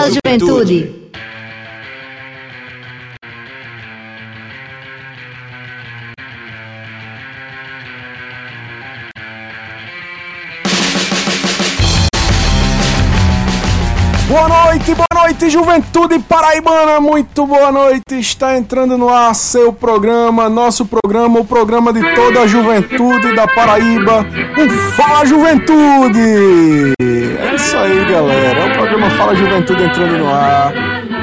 Fala Juventude. Boa noite, boa noite, Juventude Paraibana, muito boa noite. Está entrando no ar seu programa, nosso programa, o programa de toda a juventude da Paraíba, o Fala Juventude. É isso aí, galera. Fala Juventude entrando no ar.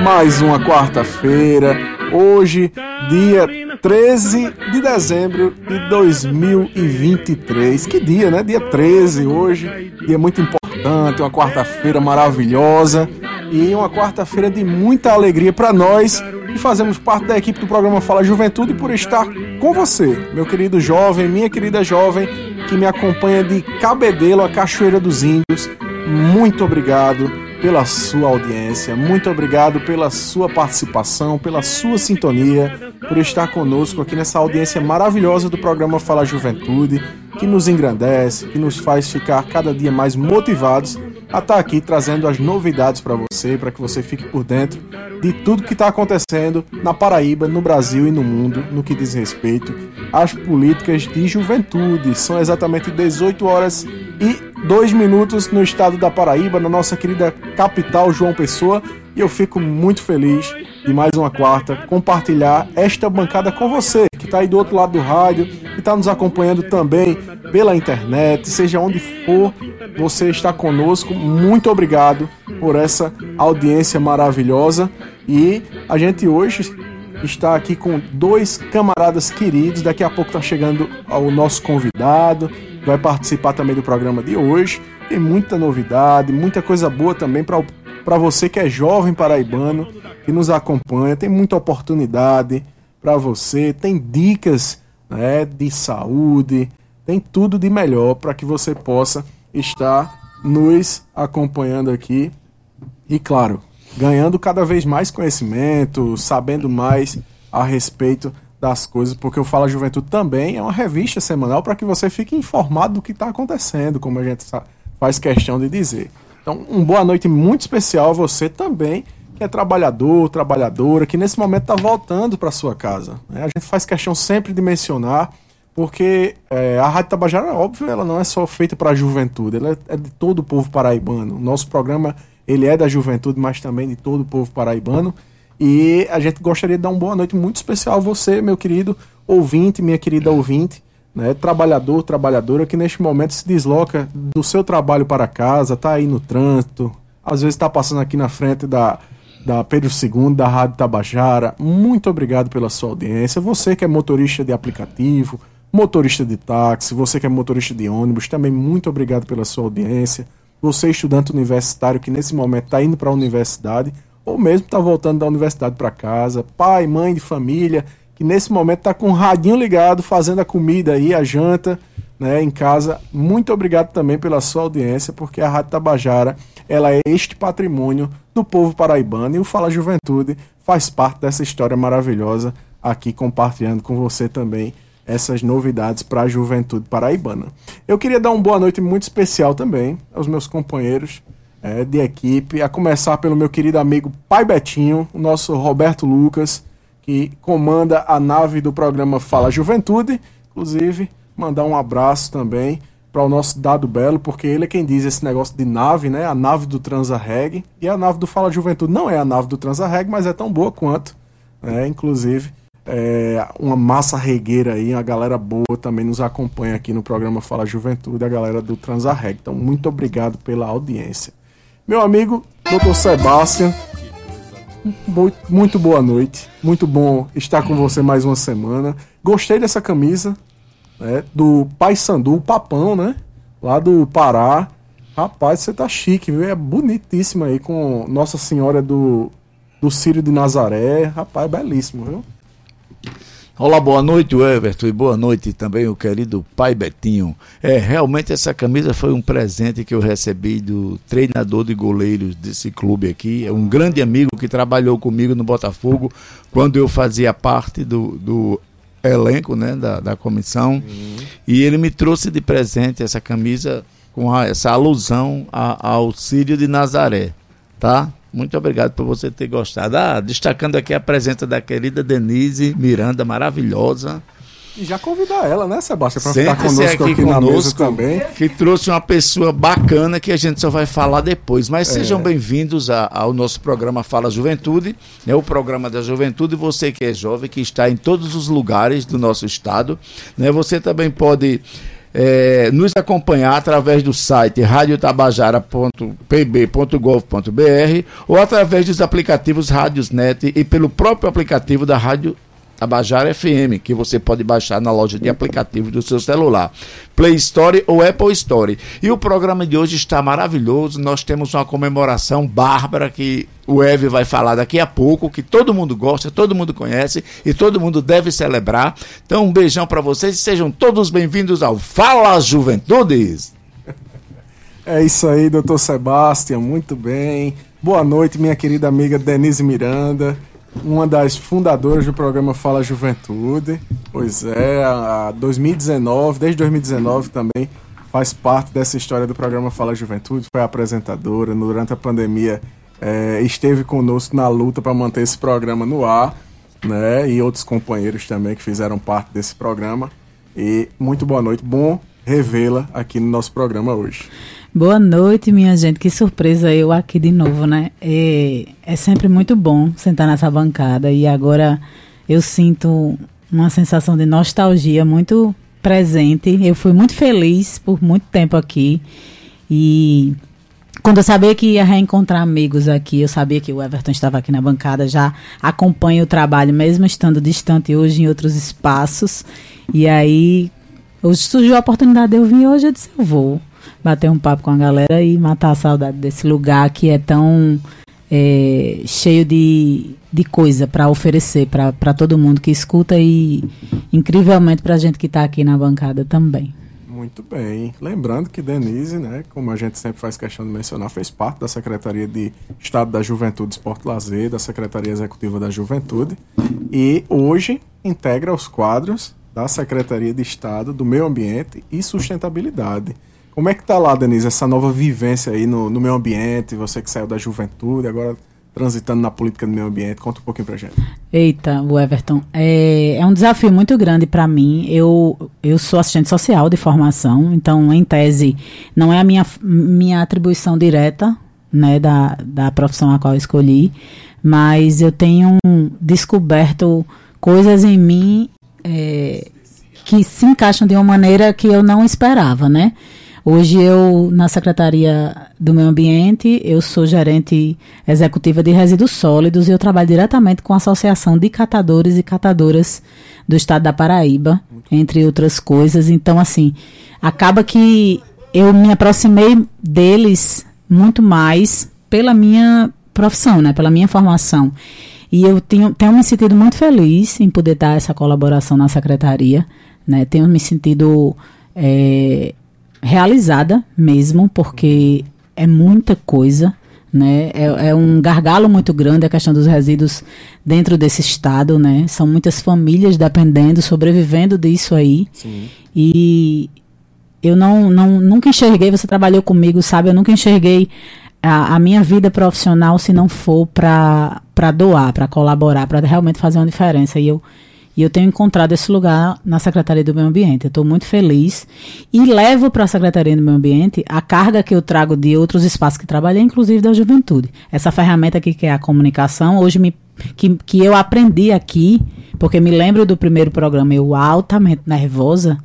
Mais uma quarta-feira. Hoje, dia 13 de dezembro de 2023. Que dia, né? Dia 13 hoje. Dia muito importante, uma quarta-feira maravilhosa e uma quarta-feira de muita alegria para nós que fazemos parte da equipe do programa Fala Juventude por estar com você, meu querido jovem, minha querida jovem que me acompanha de Cabedelo a Cachoeira dos Índios. Muito obrigado pela sua audiência, muito obrigado pela sua participação, pela sua sintonia, por estar conosco aqui nessa audiência maravilhosa do programa Fala Juventude, que nos engrandece, que nos faz ficar cada dia mais motivados a estar aqui trazendo as novidades para você, para que você fique por dentro de tudo que está acontecendo na Paraíba, no Brasil e no mundo, no que diz respeito às políticas de juventude. São exatamente 18 horas e 2 minutos no estado da Paraíba, na nossa querida capital João Pessoa, e eu fico muito feliz de mais uma quarta compartilhar esta bancada com você, que está aí do outro lado do rádio, que está nos acompanhando também pela internet, seja onde for, você está conosco. Muito obrigado por essa audiência maravilhosa. E a gente hoje está aqui com dois camaradas queridos. Daqui a pouco está chegando o nosso convidado, vai participar também do programa de hoje. Tem muita novidade, muita coisa boa também para você que é jovem paraibano, que nos acompanha. Tem muita oportunidade para você, tem dicas né, de saúde, tem tudo de melhor para que você possa estar nos acompanhando aqui e, claro, ganhando cada vez mais conhecimento, sabendo mais a respeito das coisas, porque o Fala Juventude também é uma revista semanal para que você fique informado do que está acontecendo, como a gente faz questão de dizer. Então, uma boa noite muito especial a você também, que é trabalhador, trabalhadora, que nesse momento está voltando para sua casa. Né? A gente faz questão sempre de mencionar porque é, a Rádio Tabajara, óbvio, ela não é só feita para a juventude, ela é de todo o povo paraibano. Nosso programa ele é da juventude, mas também de todo o povo paraibano. E a gente gostaria de dar uma boa noite muito especial a você, meu querido ouvinte, minha querida ouvinte, né, trabalhador, trabalhadora, que neste momento se desloca do seu trabalho para casa, está aí no trânsito, às vezes está passando aqui na frente da, da Pedro II, da Rádio Tabajara. Muito obrigado pela sua audiência. Você que é motorista de aplicativo, motorista de táxi, você que é motorista de ônibus, também muito obrigado pela sua audiência. Você, estudante universitário que nesse momento está indo para a universidade, ou mesmo está voltando da universidade para casa, pai, mãe de família, que nesse momento está com o radinho ligado, fazendo a comida aí, a janta, né, em casa. Muito obrigado também pela sua audiência, porque a Rádio Tabajara, ela é este patrimônio do povo paraibano e o Fala Juventude faz parte dessa história maravilhosa aqui compartilhando com você também essas novidades para a juventude paraibana. Eu queria dar uma boa noite muito especial também aos meus companheiros é, de equipe, a começar pelo meu querido amigo Pai Betinho, o nosso Roberto Lucas, que comanda a nave do programa Fala Juventude. Inclusive, mandar um abraço também para o nosso Dado Belo, porque ele é quem diz esse negócio de nave, né? A nave do Transarreg. E a nave do Fala Juventude não é a nave do Transarreg, mas é tão boa quanto. Né? Inclusive, é, uma massa regueira aí, a galera boa também nos acompanha aqui no programa Fala Juventude, a galera do Transarreg. Então, muito obrigado pela audiência. Meu amigo, Dr. Sebastião, muito, muito boa noite. Muito bom estar com você mais uma semana. Gostei dessa camisa né, do Pai Sandu, o Papão, né? Lá do Pará. Rapaz, você tá chique, viu? É bonitíssima aí com Nossa Senhora do, do Círio de Nazaré. Rapaz, belíssimo, viu? Olá, boa noite, Everton, e boa noite também o querido pai Betinho. É, realmente essa camisa foi um presente que eu recebi do treinador de goleiros desse clube aqui. É um grande amigo que trabalhou comigo no Botafogo quando eu fazia parte do, do elenco, né, da, da comissão. Uhum. E ele me trouxe de presente essa camisa com a, essa alusão a, ao Círio de Nazaré, tá? Muito obrigado por você ter gostado. Ah, destacando aqui a presença da querida Denise Miranda, maravilhosa. E já convidar ela, né, Sebastião, para ficar conosco aqui, aqui conosco, na mesa também. Que trouxe uma pessoa bacana que a gente só vai falar depois. Mas é. sejam bem-vindos ao nosso programa Fala Juventude, né, o programa da juventude. Você que é jovem, que está em todos os lugares do nosso estado. Né, você também pode é, nos acompanhar através do site radiotabajara.pb.gov.br ou através dos aplicativos Rádiosnet e pelo próprio aplicativo da Rádio Tabajara FM, que você pode baixar na loja de aplicativos do seu celular, Play Store ou Apple Store. E o programa de hoje está maravilhoso. Nós temos uma comemoração bárbara que o Eve vai falar daqui a pouco, que todo mundo gosta, todo mundo conhece e todo mundo deve celebrar. Então, um beijão para vocês e sejam todos bem-vindos ao Fala Juventudes. É isso aí, doutor Sebastião, muito bem. Boa noite, minha querida amiga Denise Miranda uma das fundadoras do programa Fala Juventude. Pois é, a 2019, desde 2019 também faz parte dessa história do programa Fala Juventude, foi apresentadora durante a pandemia, é, esteve conosco na luta para manter esse programa no ar, né? E outros companheiros também que fizeram parte desse programa. E muito boa noite, bom revê-la aqui no nosso programa hoje. Boa noite, minha gente. Que surpresa eu aqui de novo, né? É, é sempre muito bom sentar nessa bancada e agora eu sinto uma sensação de nostalgia muito presente. Eu fui muito feliz por muito tempo aqui e quando eu sabia que ia reencontrar amigos aqui, eu sabia que o Everton estava aqui na bancada, já acompanho o trabalho, mesmo estando distante hoje em outros espaços. E aí, hoje surgiu a oportunidade de eu vir hoje, eu disse, eu vou bater um papo com a galera e matar a saudade desse lugar que é tão é, cheio de, de coisa para oferecer para todo mundo que escuta e incrivelmente para a gente que está aqui na bancada também. Muito bem. Lembrando que Denise, né, como a gente sempre faz questão de mencionar, fez parte da Secretaria de Estado da Juventude, Esporte Lazer, da Secretaria Executiva da Juventude, e hoje integra os quadros da Secretaria de Estado do Meio Ambiente e Sustentabilidade. Como é que tá lá, Denise, essa nova vivência aí no, no meio ambiente? Você que saiu da juventude, agora transitando na política do meio ambiente. Conta um pouquinho pra gente. Eita, o Everton, é, é um desafio muito grande para mim. Eu, eu sou assistente social de formação, então, em tese, não é a minha, minha atribuição direta né, da, da profissão a qual escolhi, mas eu tenho descoberto coisas em mim é, que se encaixam de uma maneira que eu não esperava, né? Hoje eu, na Secretaria do Meio Ambiente, eu sou gerente executiva de resíduos sólidos e eu trabalho diretamente com a Associação de Catadores e Catadoras do Estado da Paraíba, entre outras coisas. Então, assim, acaba que eu me aproximei deles muito mais pela minha profissão, né, pela minha formação. E eu tenho, tenho me sentido muito feliz em poder dar essa colaboração na secretaria, né? Tenho me sentido é, realizada mesmo, porque é muita coisa. Né? É, é, um gargalo muito grande a questão dos resíduos dentro desse estado, né? São muitas famílias dependendo, sobrevivendo disso aí. Sim. E eu não, não nunca enxerguei, você trabalhou comigo, sabe? Eu nunca enxerguei a, a minha vida profissional se não for para doar, para colaborar, para realmente fazer uma diferença. E eu e eu tenho encontrado esse lugar na Secretaria do Meio Ambiente. Eu estou muito feliz e levo para a Secretaria do Meio Ambiente a carga que eu trago de outros espaços que trabalhei, inclusive da juventude. Essa ferramenta aqui que é a comunicação, hoje me, que, que eu aprendi aqui, porque me lembro do primeiro programa, eu altamente nervosa,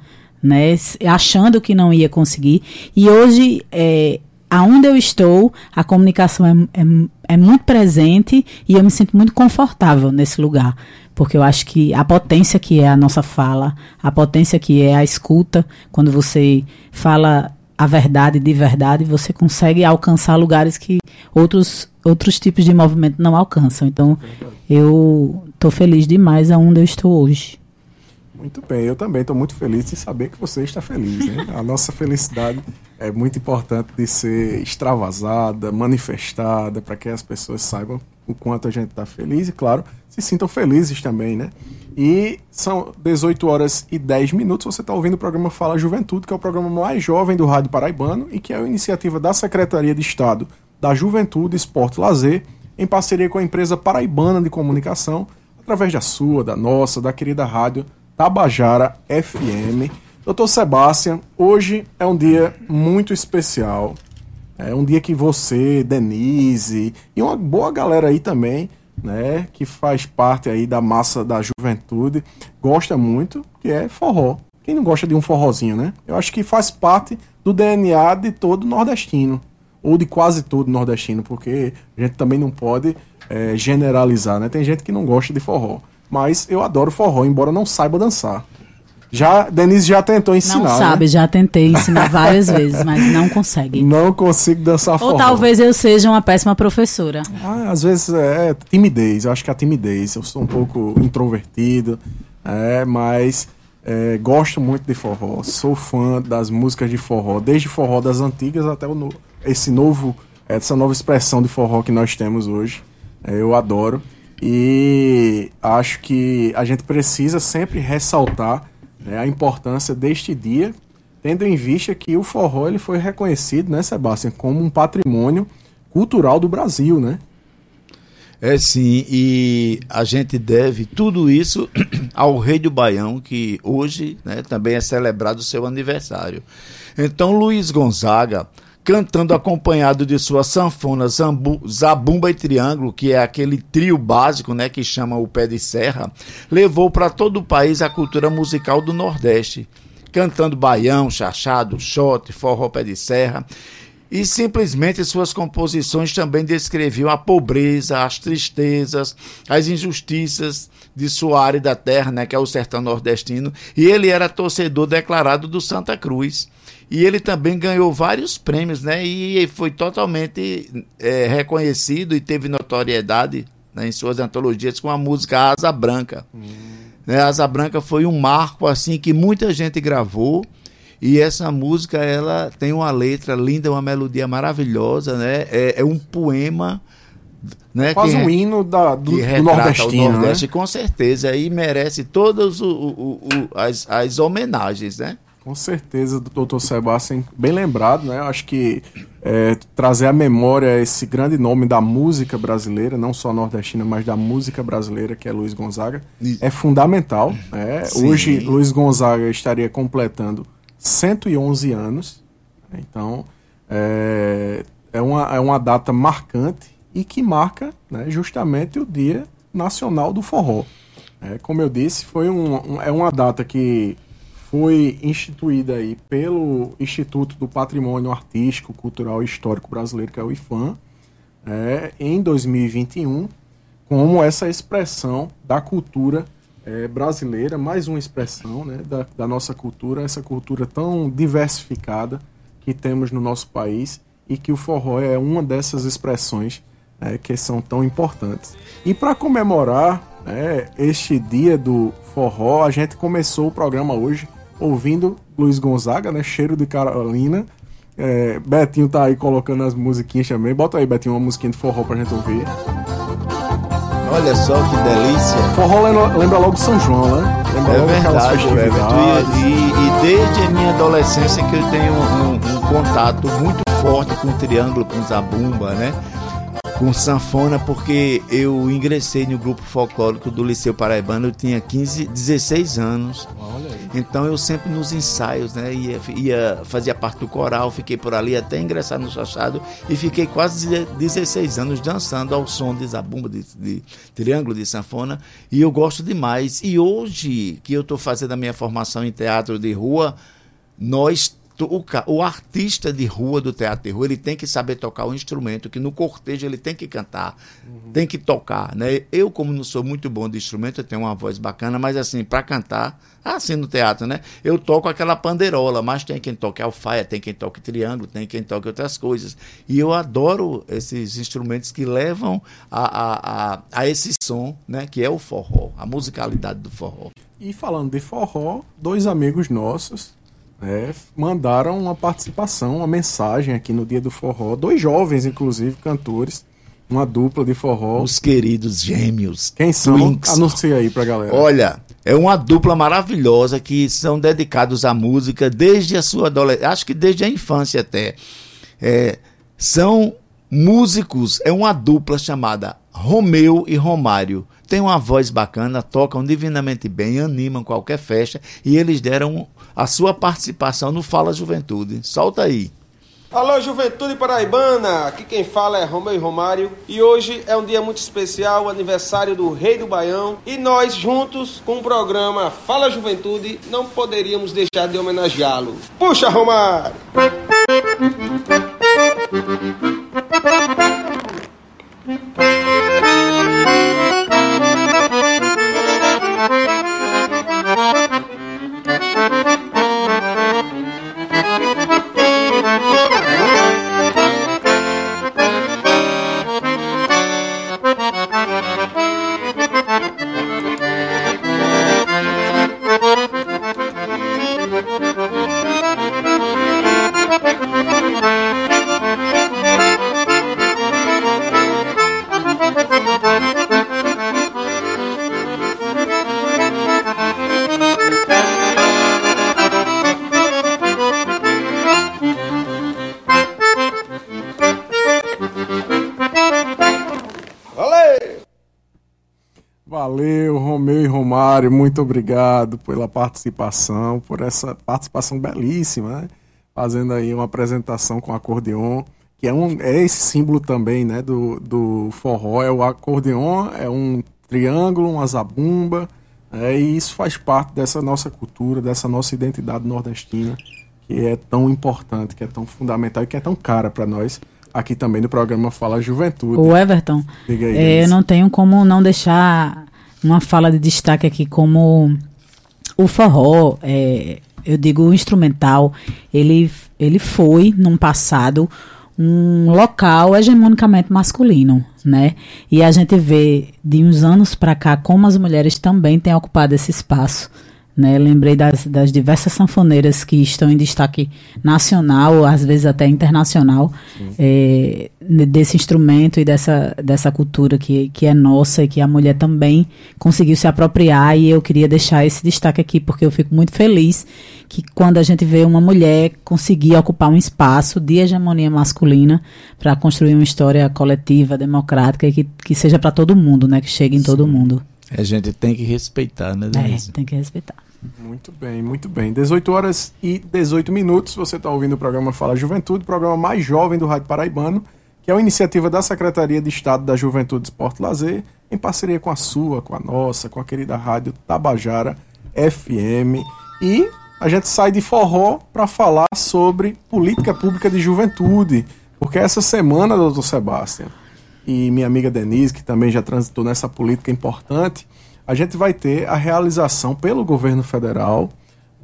né, achando que não ia conseguir. E hoje, é, aonde eu estou, a comunicação é, é, é muito presente e eu me sinto muito confortável nesse lugar porque eu acho que a potência que é a nossa fala, a potência que é a escuta, quando você fala a verdade de verdade, você consegue alcançar lugares que outros, outros tipos de movimento não alcançam. Então, eu estou feliz demais aonde eu estou hoje. Muito bem, eu também estou muito feliz em saber que você está feliz. Hein? A nossa felicidade é muito importante de ser extravasada, manifestada, para que as pessoas saibam o quanto a gente está feliz e, claro, se sintam felizes também, né? E são 18 horas e 10 minutos. Você está ouvindo o programa Fala Juventude, que é o programa mais jovem do Rádio Paraibano e que é uma iniciativa da Secretaria de Estado da Juventude, Esporte e Lazer, em parceria com a empresa paraibana de comunicação, através da sua, da nossa, da querida rádio Tabajara FM. Doutor Sebastião, hoje é um dia muito especial. É um dia que você, Denise e uma boa galera aí também, né, que faz parte aí da massa da juventude, gosta muito, que é forró. Quem não gosta de um forrozinho, né? Eu acho que faz parte do DNA de todo nordestino, ou de quase todo nordestino, porque a gente também não pode é, generalizar, né? Tem gente que não gosta de forró, mas eu adoro forró, embora não saiba dançar. Já, Denise já tentou ensinar. Não sabe, né? já tentei ensinar várias vezes, mas não consegue. Não consigo dançar forró. Ou talvez eu seja uma péssima professora. Ah, às vezes é, é timidez, eu acho que é a timidez. Eu sou um pouco introvertido, é, mas é, gosto muito de forró. Sou fã das músicas de forró, desde forró das antigas até o no, esse novo, essa nova expressão de forró que nós temos hoje. É, eu adoro. E acho que a gente precisa sempre ressaltar né, a importância deste dia, tendo em vista que o forró ele foi reconhecido, né, Sebastião, como um patrimônio cultural do Brasil, né? É sim, e a gente deve tudo isso ao Rei do Baião, que hoje né, também é celebrado o seu aniversário. Então, Luiz Gonzaga, cantando acompanhado de sua sanfona, zambu, zabumba e triângulo, que é aquele trio básico, né, que chama o pé de serra, levou para todo o país a cultura musical do Nordeste, cantando baião, chachado, shot, forró pé de serra. E simplesmente suas composições também descreviam a pobreza, as tristezas, as injustiças de sua área da terra, né, que é o sertão nordestino, e ele era torcedor declarado do Santa Cruz. E ele também ganhou vários prêmios, né? E foi totalmente é, reconhecido e teve notoriedade né, em suas antologias com a música Asa Branca. Hum. Né, Asa Branca foi um marco assim que muita gente gravou. E essa música ela tem uma letra linda, uma melodia maravilhosa, né? É, é um poema né, Quase um hino da, do, do Nordestino, o Nordeste, né? com certeza. E merece todas o, o, o, as, as homenagens, né? Com certeza, doutor Sebastião, bem lembrado, né? Eu acho que é, trazer à memória esse grande nome da música brasileira, não só nordestina, mas da música brasileira, que é Luiz Gonzaga, é fundamental. Né? Hoje, Luiz Gonzaga estaria completando 111 anos, então é, é, uma, é uma data marcante e que marca né, justamente o Dia Nacional do Forró. É, como eu disse, foi um, um, é uma data que foi instituída aí pelo Instituto do Patrimônio Artístico, Cultural e Histórico Brasileiro, que é o IFAM, é, em 2021, como essa expressão da cultura é, brasileira, mais uma expressão né, da, da nossa cultura, essa cultura tão diversificada que temos no nosso país e que o forró é uma dessas expressões é, que são tão importantes. E para comemorar né, este dia do forró, a gente começou o programa hoje ouvindo Luiz Gonzaga, né? Cheiro de Carolina. É, Betinho tá aí colocando as musiquinhas também. Bota aí, Betinho, uma musiquinha de forró pra gente ouvir. Olha só que delícia. Forró lembra, lembra logo São João, né? Lembra é verdade, Everton. E, e, desde a minha adolescência que eu tenho um, um, um contato muito forte com o triângulo, com zabumba, né? Com sanfona porque eu ingressei no grupo folclórico do Liceu Paraibano, eu tinha 15, 16 anos. Então eu sempre nos ensaios, né, ia, ia fazia parte do coral, fiquei por ali até ingressar no chachado e fiquei quase 16 anos dançando ao som de zabumba, de, de triângulo, de sanfona, e eu gosto demais. E hoje que eu estou fazendo a minha formação em teatro de rua, nós o, o, artista de rua do teatro de rua ele tem que saber tocar o instrumento, que no cortejo ele tem que cantar, uhum. tem que tocar, né? Eu como não sou muito bom de instrumento, eu tenho uma voz bacana, mas assim para cantar, assim no teatro, né? Eu toco aquela panderola, mas tem quem toque alfaia, tem quem toque triângulo, tem quem toque outras coisas. E eu adoro esses instrumentos que levam a, a, a, a esse som, né? Que é o forró, a musicalidade do forró. E falando de forró, dois amigos nossos é, mandaram uma participação, uma mensagem aqui no Dia do Forró. Dois jovens, inclusive, cantores. Uma dupla de forró. Os queridos gêmeos. Quem são? Twinks. Anuncia aí pra galera. Olha, é uma dupla maravilhosa que são dedicados à música desde a sua adolescência, acho que desde a infância até. É, são músicos, é uma dupla chamada Romeu e Romário. Tem uma voz bacana, tocam divinamente bem, animam qualquer festa e eles deram a sua participação no Fala Juventude. Solta aí. Alô, Juventude Paraibana! Aqui quem fala é Romeu e Romário e hoje é um dia muito especial, aniversário do Rei do Baião e nós juntos com o programa Fala Juventude não poderíamos deixar de homenageá-lo. Puxa, Romário! Mário, muito obrigado pela participação, por essa participação belíssima, né? fazendo aí uma apresentação com acordeon, que é, um, é esse símbolo também né, do, do forró, é o acordeon, é um triângulo, uma zabumba, é, e isso faz parte dessa nossa cultura, dessa nossa identidade nordestina, que é tão importante, que é tão fundamental e que é tão cara para nós aqui também no programa Fala Juventude. O Everton, aí, é, eu não tenho como não deixar uma fala de destaque aqui como o forró, é, eu digo o instrumental, ele, ele foi, num passado, um local hegemonicamente masculino, né? E a gente vê de uns anos para cá como as mulheres também têm ocupado esse espaço né? Lembrei das, das diversas sanfoneiras que estão em destaque nacional, às vezes até internacional, é, desse instrumento e dessa, dessa cultura que, que é nossa e que a mulher também conseguiu se apropriar. E eu queria deixar esse destaque aqui, porque eu fico muito feliz que quando a gente vê uma mulher conseguir ocupar um espaço de hegemonia masculina para construir uma história coletiva, democrática e que, que seja para todo mundo, né? que chegue em Sim. todo mundo. A gente tem que respeitar, né, Denise? É, tem que respeitar. Muito bem, muito bem. 18 horas e 18 minutos, você está ouvindo o programa Fala Juventude, programa mais jovem do Rádio Paraibano, que é uma iniciativa da Secretaria de Estado da Juventude, Esporte e Lazer, em parceria com a sua, com a nossa, com a querida Rádio Tabajara FM. E a gente sai de forró para falar sobre política pública de juventude, porque essa semana, doutor Sebastião, e minha amiga Denise, que também já transitou nessa política importante, a gente vai ter a realização pelo governo federal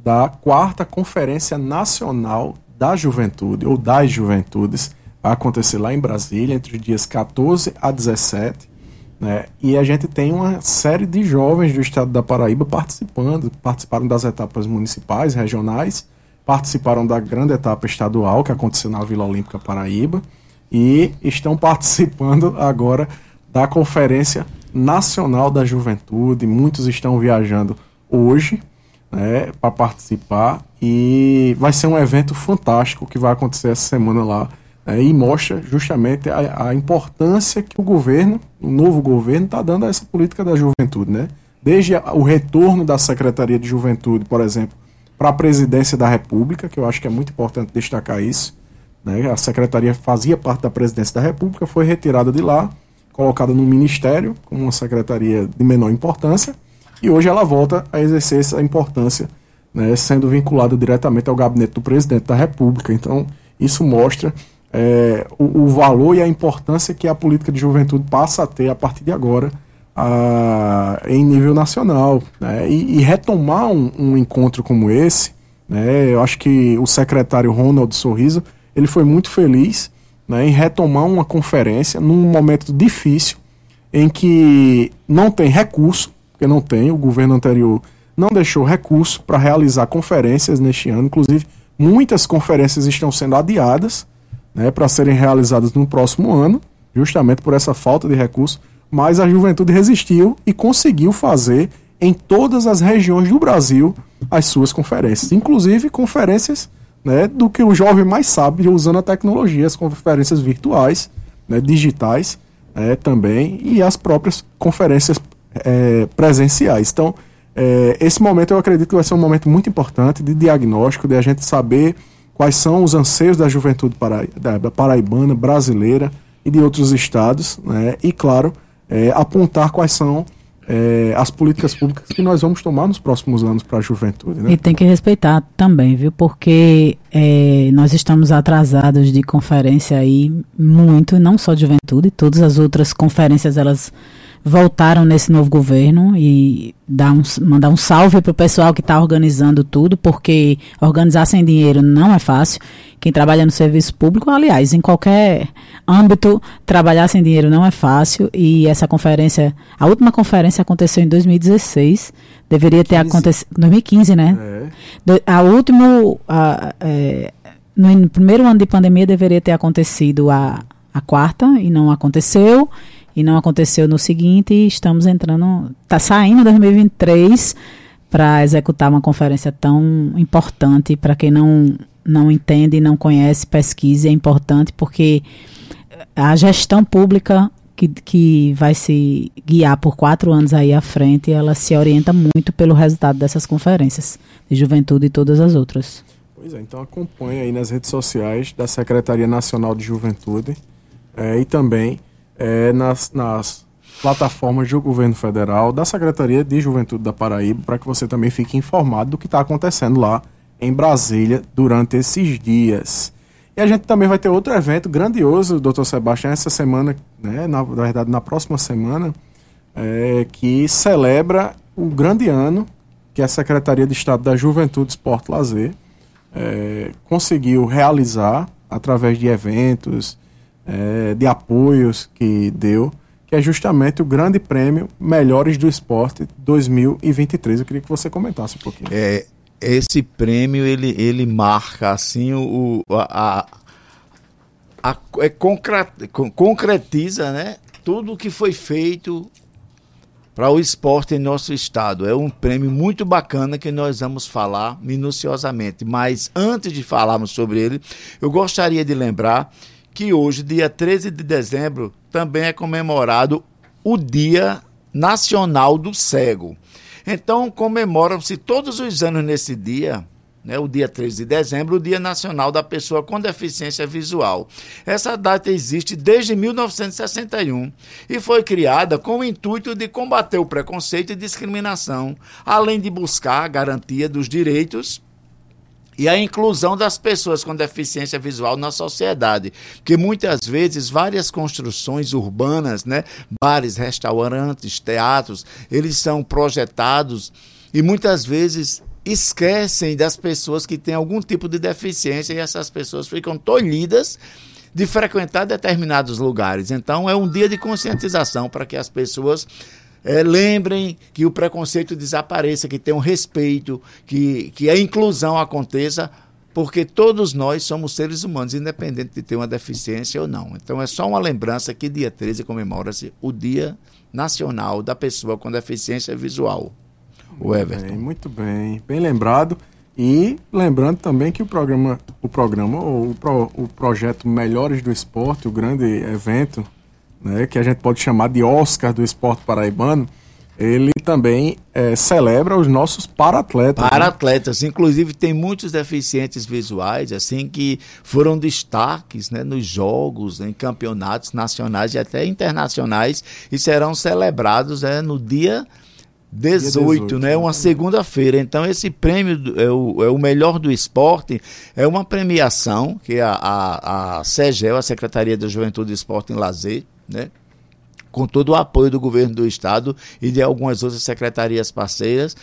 da quarta Conferência Nacional da Juventude, ou das Juventudes, vai acontecer lá em Brasília, entre os dias 14 a 17. Né? E a gente tem uma série de jovens do estado da Paraíba participando, participaram das etapas municipais, regionais, participaram da grande etapa estadual que aconteceu na Vila Olímpica Paraíba e estão participando agora da Conferência Nacional da Juventude. Muitos estão viajando hoje né, para participar e vai ser um evento fantástico que vai acontecer essa semana lá né, e mostra justamente a, a, importância que o governo, o novo governo, está dando a essa política da juventude. Né? Desde o retorno da Secretaria de Juventude, por exemplo, para a presidência da República, que eu acho que é muito importante destacar isso né? A secretaria fazia parte da presidência da República, foi retirada de lá, colocada no ministério, como uma secretaria de menor importância, e hoje ela volta a exercer essa importância, né, sendo vinculada diretamente ao gabinete do presidente da República. Então, isso mostra é, o, o, valor e a importância que a política de juventude passa a ter a partir de agora a, em nível nacional. Né, e, e, retomar um, um, encontro como esse, né, eu acho que o secretário Ronald Sorriso ele foi muito feliz né, em retomar uma conferência num momento difícil em que não tem recurso, porque não tem, o governo anterior não deixou recurso para realizar conferências neste ano, inclusive muitas conferências estão sendo adiadas né, para serem realizadas no próximo ano, justamente por essa falta de recurso, mas a juventude resistiu e conseguiu fazer em todas as regiões do Brasil as suas conferências, inclusive conferências né, do que o jovem mais sabe usando a tecnologia, as conferências virtuais. né, digitais é, também e as próprias conferências é, presenciais. Então, é, esse momento eu acredito que vai ser um momento muito importante de diagnóstico, de a gente saber quais são os anseios da juventude da paraibana, brasileira e de outros estados, né? e, claro, é, apontar quais são é, as políticas públicas que nós vamos tomar nos próximos anos para a juventude. Né? E tem que respeitar também, viu? Porque é, nós estamos atrasados de conferência aí muito, não só de juventude, todas as outras conferências elas voltaram nesse novo governo e dar um, mandar um salve para o pessoal que está organizando tudo, porque organizar sem dinheiro não é fácil. Quem trabalha no serviço público, aliás, em qualquer âmbito, trabalhar sem dinheiro não é fácil. E essa conferência, a última conferência aconteceu em 2016, deveria ter acontecido. 2015, né? É. a último. A, é, no primeiro ano de pandemia deveria ter acontecido a, a quarta e não aconteceu e não aconteceu no seguinte. E estamos entrando, está saindo 2023 para executar uma conferência tão importante. Para quem não, não entende e não conhece, pesquise, é importante porque a gestão pública que, que vai se guiar por quatro anos aí à frente, ela se orienta muito pelo resultado dessas conferências de juventude e todas as outras. Pois é, então acompanhe aí nas redes sociais da Secretaria Nacional de Juventude é, e também é, nas, nas plataformas do governo federal, da Secretaria de Juventude da Paraíba, para que você também fique informado do que está acontecendo lá em Brasília durante esses dias. E a gente também vai ter outro evento grandioso, doutor Sebastião, essa semana, né, na, na verdade na próxima semana, é, que celebra o grande ano que a Secretaria de Estado da Juventude, Esporte e Lazer é, conseguiu realizar através de eventos, é, de apoios que deu, que é justamente o Grande Prêmio Melhores do Esporte 2023. Eu queria que você comentasse um pouquinho. É, esse prêmio ele, ele marca assim o, a, a, a é concretiza né, tudo o que foi feito para o esporte em nosso estado. É um prêmio muito bacana que nós vamos falar minuciosamente. Mas antes de falarmos sobre ele, eu gostaria de lembrar que hoje, dia 13 de dezembro, também é comemorado o Dia Nacional do Cego. Então, comemoram-se todos os anos nesse dia, né, o dia 13 de dezembro, o Dia Nacional da Pessoa com Deficiência Visual. Essa data existe desde 1961 e foi criada com o intuito de combater o preconceito e discriminação, além de buscar a garantia dos direitos e a inclusão das pessoas com deficiência visual na sociedade, porque muitas vezes várias construções urbanas, né, bares, restaurantes, teatros, eles são projetados e muitas vezes esquecem das pessoas que têm algum tipo de deficiência e essas pessoas ficam tolhidas de frequentar determinados lugares. Então é um dia de conscientização para que as pessoas é, lembrem que o preconceito desapareça, que tenham respeito, que, que a inclusão aconteça, porque todos nós somos seres humanos, independente de ter uma deficiência ou não. Então é só uma lembrança que dia 13 comemora-se o Dia Nacional da Pessoa com Deficiência Visual. O Everton. Bem, muito bem, bem lembrado. E lembrando também que o programa, o programa, ou o, pro, o projeto Melhores do Esporte, o grande evento né, que a gente pode chamar de Oscar do esporte paraibano, ele também é, celebra os nossos para-atletas. Para-atletas, né? inclusive tem muitos deficientes visuais, assim, que foram destaques né, nos jogos, em campeonatos nacionais e até internacionais, e serão celebrados né, no dia 18, 18 né? Uma segunda-feira. Então, esse prêmio é o, é o melhor do esporte, é uma premiação que a, a, a CEGEL, a Secretaria da Juventude, Esporte e Lazer, né? com todo o apoio do governo do estado e de algumas outras secretarias parceiras,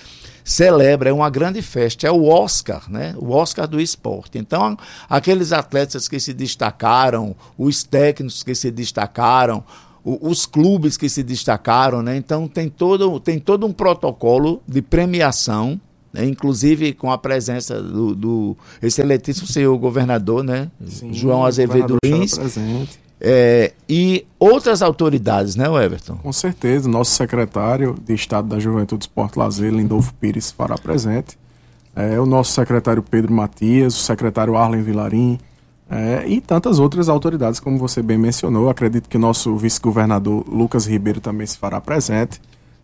celebra, é uma grande festa, é o Oscar, né? O Oscar do esporte. Então, aqueles atletas que se destacaram, os técnicos que se destacaram, os clubes que se destacaram, né? Então tem todo, tem todo um protocolo de premiação, né? inclusive com a presença do, do excelentíssimo senhor governador, né? Sim, João Azevedo Lins. É, e outras autoridades, né, Everton? Com certeza. Nosso secretário de Estado da Juventude, Esporte Lazer, Lindolfo Pires, fará presente. É, o nosso secretário Pedro Matias, o secretário Arlen Vilarim, é, e tantas outras autoridades, como você bem mencionou. Acredito que o nosso vice-governador Lucas Ribeiro também se fará presente.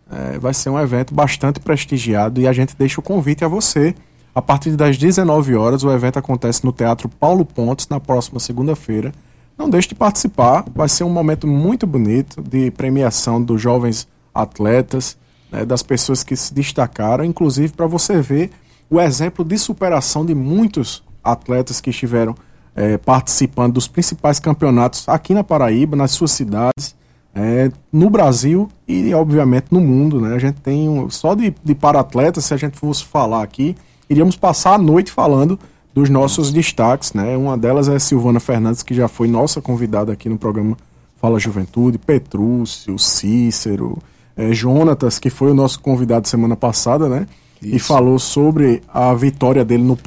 É, vai ser um evento bastante prestigiado e a gente deixa o convite a você. A partir das 19 horas, o evento acontece no Teatro Paulo Pontes, na próxima segunda-feira. Não deixe de participar, vai ser um momento muito bonito de premiação dos jovens atletas, né, das pessoas que se destacaram, inclusive para você ver o exemplo de superação de muitos atletas que estiveram é, participando dos principais campeonatos aqui na Paraíba, nas suas cidades, é, no Brasil e, obviamente, no mundo. Né? A gente tem um, só de, de para-atletas, se a gente fosse falar aqui, iríamos passar a noite falando dos nossos destaques. Né? Uma delas é Silvana Fernandes, que já foi nossa convidada aqui no programa Fala Juventude, Petrúcio, Cícero, é, Jonatas, que foi o nosso convidado semana passada, né? Isso. E falou sobre a vitória dele no,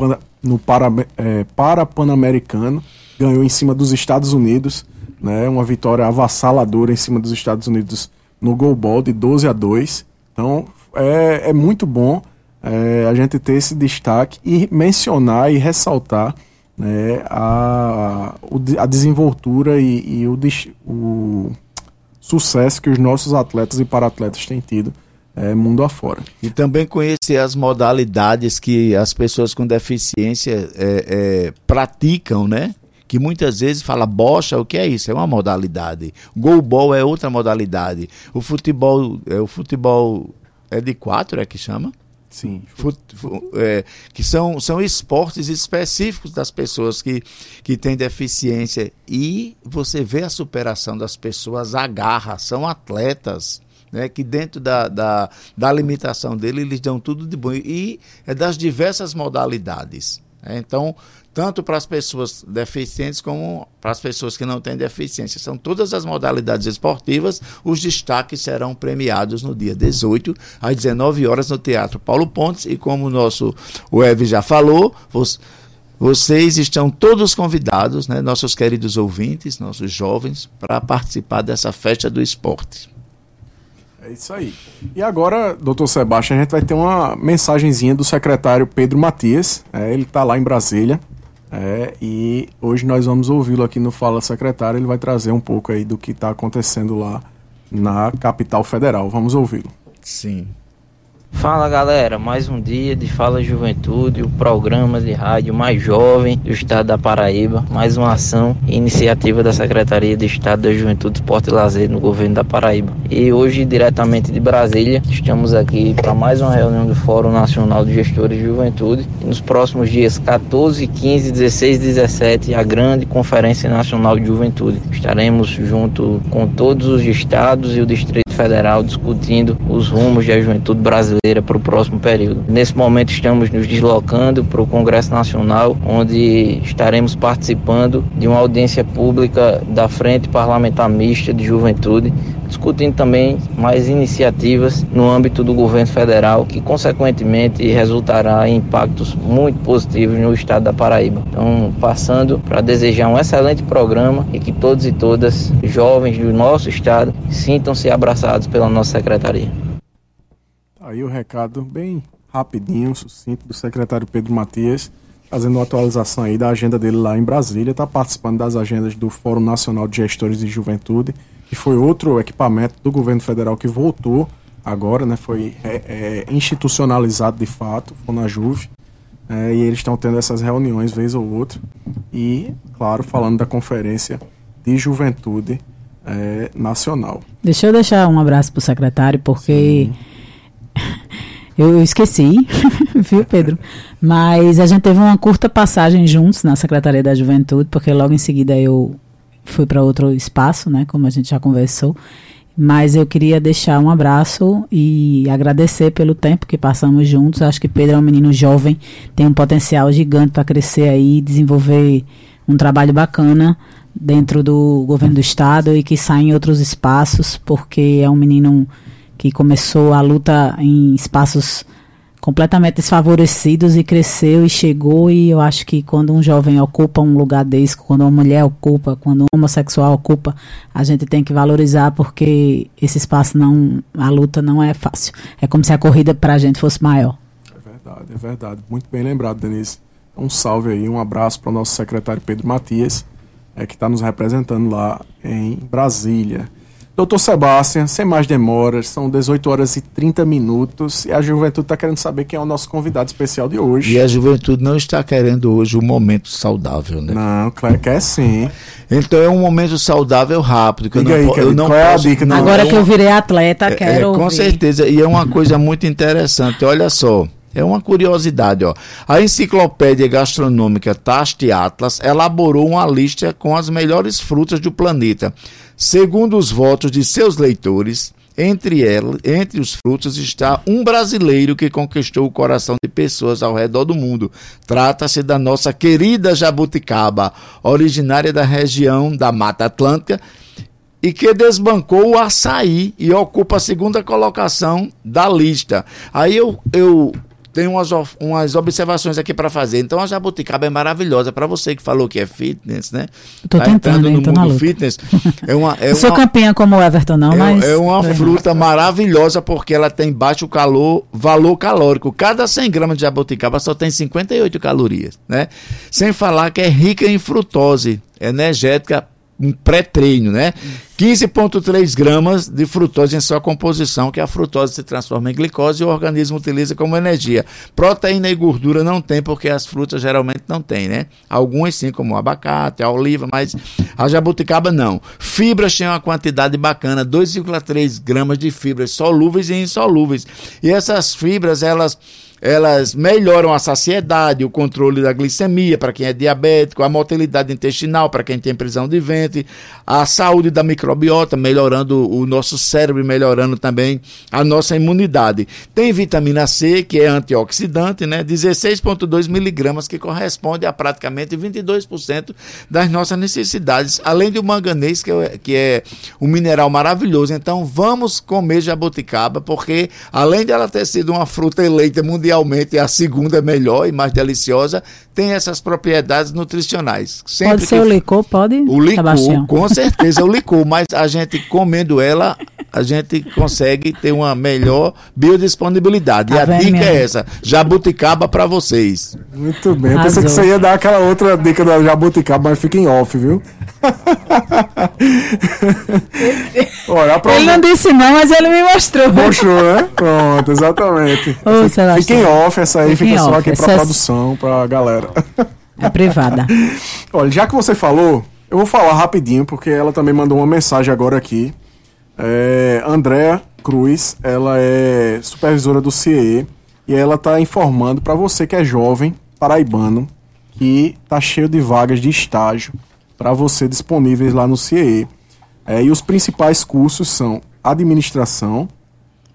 no para, é, para Pan-Americano, ganhou em cima dos Estados Unidos, né? Uma vitória avassaladora em cima dos Estados Unidos no goalball de 12 a 2. Então é, é muito bom é, a gente ter esse destaque e mencionar e ressaltar né, a, a desenvoltura e, e o, o sucesso que os nossos atletas e para-atletas têm tido é, mundo afora. E também conhecer as modalidades que as pessoas com deficiência é, é, praticam, né? Que muitas vezes fala bocha, o que é isso? É uma modalidade. Goalball é outra modalidade. O futebol, é, o futebol é de quatro, é que chama? Sim. Fut, é, que são, são esportes específicos das pessoas que, que têm deficiência. E você vê a superação das pessoas, a garra, são atletas. Né, que dentro da, da, da limitação dele, eles dão tudo de bom. E é das diversas modalidades. Né? Então, tanto para as pessoas deficientes como para as pessoas que não têm deficiência. São todas as modalidades esportivas. Os destaques serão premiados no dia 18, às 19 horas, no Teatro Paulo Pontes. E como o nosso Web já falou, vocês estão todos convidados, né, nossos queridos ouvintes, nossos jovens, para participar dessa festa do esporte. É isso aí. E agora, doutor Sebastião, a gente vai ter uma mensagenzinha do secretário Pedro Matias. É, ele está lá em Brasília. É, e hoje nós vamos ouvi-lo aqui no Fala Secretário. Ele vai trazer um pouco aí do que está acontecendo lá na capital federal. Vamos ouvi-lo. Sim. Fala galera, mais um dia de Fala Juventude, o programa de rádio mais jovem do estado da Paraíba, mais uma ação e iniciativa da Secretaria de Estado da Juventude, Esporte e Lazer no governo da Paraíba. E hoje, diretamente de Brasília, estamos aqui para mais uma reunião do Fórum Nacional de Gestores de Juventude. E nos próximos dias 14, 15, 16 17, a grande Conferência Nacional de Juventude. Estaremos junto com todos os estados e o Distrito Federal discutindo os rumos da juventude brasileira para o próximo período. Nesse momento estamos nos deslocando para o Congresso Nacional, onde estaremos participando de uma audiência pública da Frente Parlamentar Mista de Juventude, discutindo também mais iniciativas no âmbito do governo federal, que consequentemente resultará em impactos muito positivos no estado da Paraíba. Então, passando para desejar um excelente programa e que todos e todas, jovens do nosso estado, sintam-se abraçados pela nossa secretaria. Tá aí o recado bem rapidinho, sucinto do secretário Pedro Matias, fazendo uma atualização aí da agenda dele lá em Brasília, está participando das agendas do Fórum Nacional de Gestores de Juventude, que foi outro equipamento do governo federal que voltou agora, né, foi é, é, institucionalizado de fato, foi na Juve, é, e eles estão tendo essas reuniões vez ou outra, e, claro, falando da conferência de juventude é, nacional. Deixa eu deixar um abraço para o secretário, porque eu esqueci, viu, Pedro? Mas a gente teve uma curta passagem juntos na Secretaria da Juventude, porque logo em seguida eu fui para outro espaço, né, como a gente já conversou. Mas eu queria deixar um abraço e agradecer pelo tempo que passamos juntos. Acho que Pedro é um menino jovem, tem um potencial gigante para crescer aí, desenvolver um trabalho bacana dentro do governo do estado e que sai em outros espaços, porque é um menino que começou a luta em espaços completamente desfavorecidos e cresceu e chegou e eu acho que quando um jovem ocupa um lugar desse, quando uma mulher ocupa, quando um homossexual ocupa, a gente tem que valorizar porque esse espaço não, a luta não é fácil. É como se a corrida para a gente fosse maior. É verdade, é verdade. Muito bem lembrado, Denise. Um salve aí, um abraço para o nosso secretário Pedro Matias, é, que está nos representando lá em Brasília. Doutor Sebastião, sem mais demoras, são 18 horas e 30 minutos e a juventude está querendo saber quem é o nosso convidado especial de hoje. E a juventude não está querendo hoje um momento saudável, né? Não, claro que é sim. Então é um momento saudável rápido. Que Diga eu não, aí, po- eu não qual é a posso- dica? não, Agora é que eu virei atleta, É, quero com ouvir. certeza. E é uma coisa muito interessante. Olha só. É uma curiosidade, ó. A enciclopédia gastronômica Taste Atlas elaborou uma lista com as melhores frutas do planeta. Segundo os votos de seus leitores, entre, ela, entre os frutos está um brasileiro que conquistou o coração de pessoas ao redor do mundo. Trata-se da nossa querida jabuticaba, originária da região da Mata Atlântica e que desbancou o açaí e ocupa a segunda colocação da lista. Aí eu, eu tenho umas, umas observações aqui para fazer. Então a jabuticaba é maravilhosa para você que falou que é fitness, né? Tô Tá tentando, entrando no mundo fitness. É uma, é Eu sou uma, campeã como o Everton, não, é, mas. é uma fruta maravilhosa porque ela tem baixo calor, valor calórico. Cada 100 gramas de jabuticaba só tem 58 calorias, né? Sem falar que é rica em frutose, energética, um pré-treino, né? 15,3 gramas de frutose em sua composição, que a frutose se transforma em glicose e o organismo utiliza como energia. Proteína e gordura não tem, porque as frutas geralmente não têm, né? Algumas sim, como o abacate, a oliva, mas a jabuticaba não. Fibras tem uma quantidade bacana, 2,3 gramas de fibras solúveis e insolúveis. E essas fibras, elas elas melhoram a saciedade, o controle da glicemia para quem é diabético, a motilidade intestinal para quem tem prisão de ventre, a saúde da microbiota, melhorando o nosso cérebro, melhorando também a nossa imunidade. Tem vitamina C, que é antioxidante, né? 16,2 miligramas, que corresponde a praticamente 22% das nossas necessidades, além do manganês, que é, que é um mineral maravilhoso. Então, vamos comer jabuticaba, porque além de ela ter sido uma fruta eleita mundialmente a segunda melhor e mais deliciosa, tem essas propriedades nutricionais. Sempre Pode ser que o licor, pode? o licor, Sebastião? com certeza é o licor, mas a gente comendo ela, a gente consegue ter uma melhor biodisponibilidade. Tá e a vendo, dica é essa: jabuticaba para vocês. Muito bem. Eu pensei que você ia dar aquela outra dica da jabuticaba, mas fica em off, viu? Olha, a prova... Ele não disse não, mas ele me mostrou. Mostrou, né? Pronto, exatamente. Ô, fica em off, essa aí Fica só off, aqui essa pra é- produção, pra galera. É privada. Olha, já que você falou, eu vou falar rapidinho, porque ela também mandou uma mensagem agora aqui. É, Andréa Cruz, ela é supervisora do CIE e ela está informando para você que é jovem, paraibano, que tá cheio de vagas de estágio para você disponíveis lá no CIE. É, e os principais cursos são administração,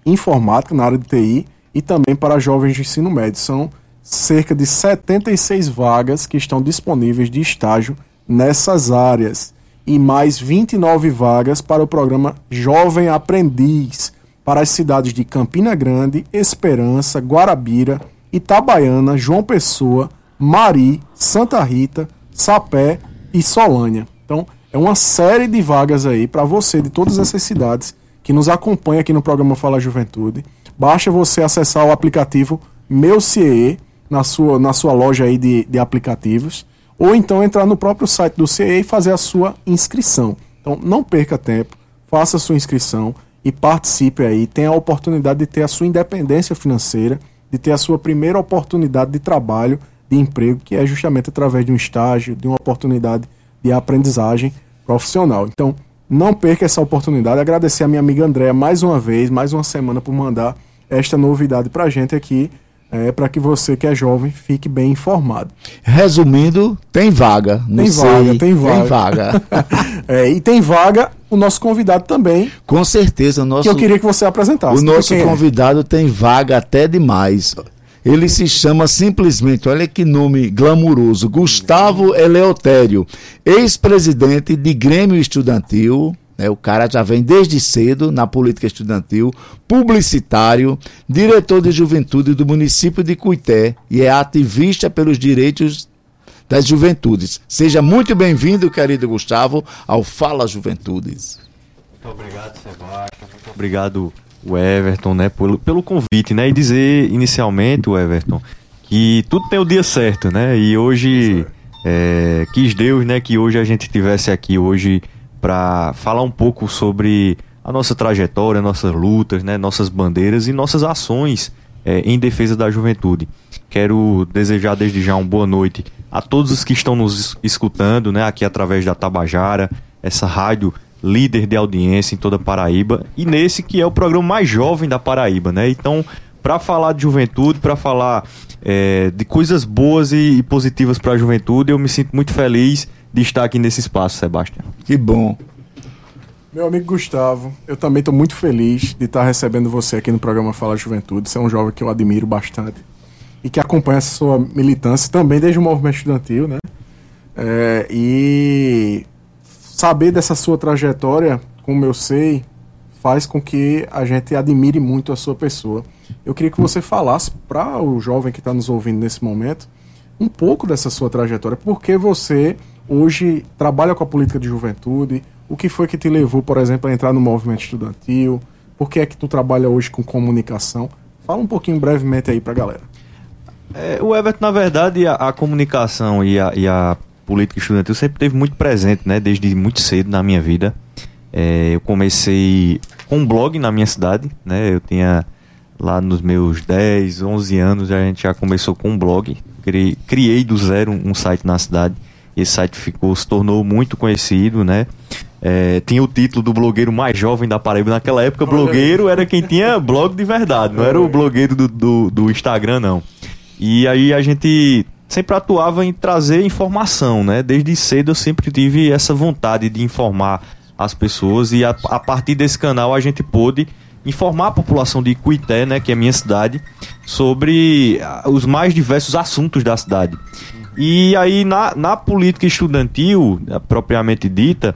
informática na área de TI e também para jovens de ensino médio. São cerca de 76 vagas que estão disponíveis de estágio nessas áreas e mais 29 vagas para o programa Jovem Aprendiz para as cidades de Campina Grande, Esperança, Guarabira, Itabaiana, João Pessoa, Mari, Santa Rita, Sapé e Solânia. Então, é uma série de vagas aí para você de todas essas cidades que nos acompanha aqui no programa Fala Juventude. Basta você acessar o aplicativo Meu CIE na sua, na sua loja aí de, de aplicativos, ou então entrar no próprio site do CIE e fazer a sua inscrição. Então, não perca tempo, faça a sua inscrição e participe aí. Tenha a oportunidade de ter a sua independência financeira, de ter a sua primeira oportunidade de trabalho, de emprego, que é justamente através de um estágio, de uma oportunidade de aprendizagem profissional. Então, não perca essa oportunidade. Agradecer a minha amiga Andréa mais uma vez, mais uma semana por mandar esta novidade pra gente aqui, é, para que você que é jovem fique bem informado. Resumindo, tem vaga. Tem vaga, tem vaga. Tem vaga. É, e tem vaga o nosso convidado também, Com certeza, o nosso, que eu queria que você apresentasse. o nosso é? convidado tem vaga até demais. Ele se chama simplesmente, olha que nome glamuroso, Gustavo Eleutério, ex-presidente de Grêmio Estudantil, né, o cara já vem desde cedo na política estudantil, publicitário, diretor de juventude do município de Cuité e é ativista pelos direitos das juventudes. Seja muito bem-vindo, querido Gustavo, ao Fala Juventudes. Muito obrigado, Sebastião. Muito obrigado, o Everton, né, pelo, pelo convite, né? E dizer inicialmente, o Everton, que tudo tem o dia certo, né? E hoje é, quis Deus, né, que hoje a gente tivesse aqui hoje para falar um pouco sobre a nossa trajetória, nossas lutas, né, nossas bandeiras e nossas ações é, em defesa da juventude. Quero desejar desde já uma boa noite a todos os que estão nos escutando, né, aqui através da Tabajara, essa rádio líder de audiência em toda a Paraíba e nesse que é o programa mais jovem da Paraíba, né? Então, para falar de juventude, para falar é, de coisas boas e, e positivas para a juventude, eu me sinto muito feliz de estar aqui nesse espaço, Sebastião. Que bom. Meu amigo Gustavo, eu também estou muito feliz de estar recebendo você aqui no programa Fala Juventude. Você é um jovem que eu admiro bastante e que acompanha essa sua militância também desde o movimento estudantil, né? É, e saber dessa sua trajetória, como eu sei, faz com que a gente admire muito a sua pessoa. Eu queria que você falasse para o jovem que está nos ouvindo nesse momento um pouco dessa sua trajetória, porque você hoje trabalha com a política de juventude, o que foi que te levou, por exemplo, a entrar no movimento estudantil, por que é que tu trabalha hoje com comunicação? Fala um pouquinho brevemente aí para a galera. É, o Everton, na verdade, a, a comunicação e a, e a política estudantil sempre teve muito presente, né? Desde muito cedo na minha vida. É, eu comecei com um blog na minha cidade, né? Eu tinha lá nos meus 10, 11 anos, a gente já começou com um blog. Criei, criei do zero um, site na cidade. E esse site ficou, se tornou muito conhecido, né? É, tinha o título do blogueiro mais jovem da Paraíba. Naquela época, blogueiro era quem tinha blog de verdade, não era o blogueiro do, do, do Instagram, não. E aí a gente sempre atuava em trazer informação, né? Desde cedo eu sempre tive essa vontade de informar as pessoas e a, a partir desse canal a gente pôde informar a população de Cuité, né, que é a minha cidade, sobre ah, os mais diversos assuntos da cidade. E aí na, na política estudantil, né, propriamente dita,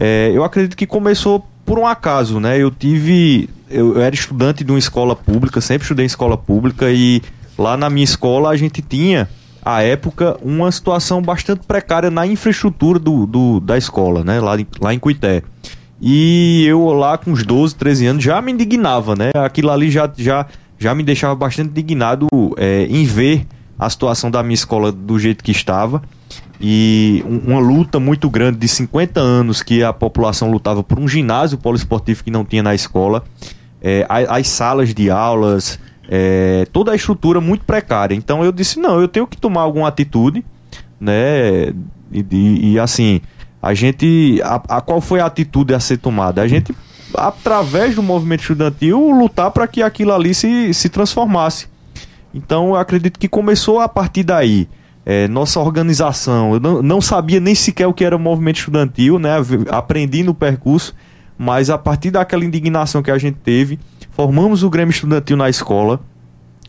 é, eu acredito que começou por um acaso, né? Eu tive, eu, eu era estudante de uma escola pública, sempre estudei em escola pública e lá na minha escola a gente tinha à época, uma situação bastante precária na infraestrutura do, do da escola, né? Lá, lá em Cuité. E eu lá com uns 12, 13 anos já me indignava, né? Aquilo ali já, já, já me deixava bastante indignado é, em ver a situação da minha escola do jeito que estava. E uma luta muito grande de 50 anos que a população lutava por um ginásio poliesportivo que não tinha na escola. É, as salas de aulas, é, toda a estrutura muito precária. Então eu disse, não, eu tenho que tomar alguma atitude, né? E, e, e assim, a gente. A, a, qual foi a atitude a ser tomada? A gente, através do movimento estudantil, lutar para que aquilo ali se, se transformasse. Então eu acredito que começou a partir daí. É, nossa organização, eu não, não sabia nem sequer o que era o movimento estudantil, né? Aprendi no percurso, mas a partir daquela indignação que a gente teve, formamos o Grêmio Estudantil na escola.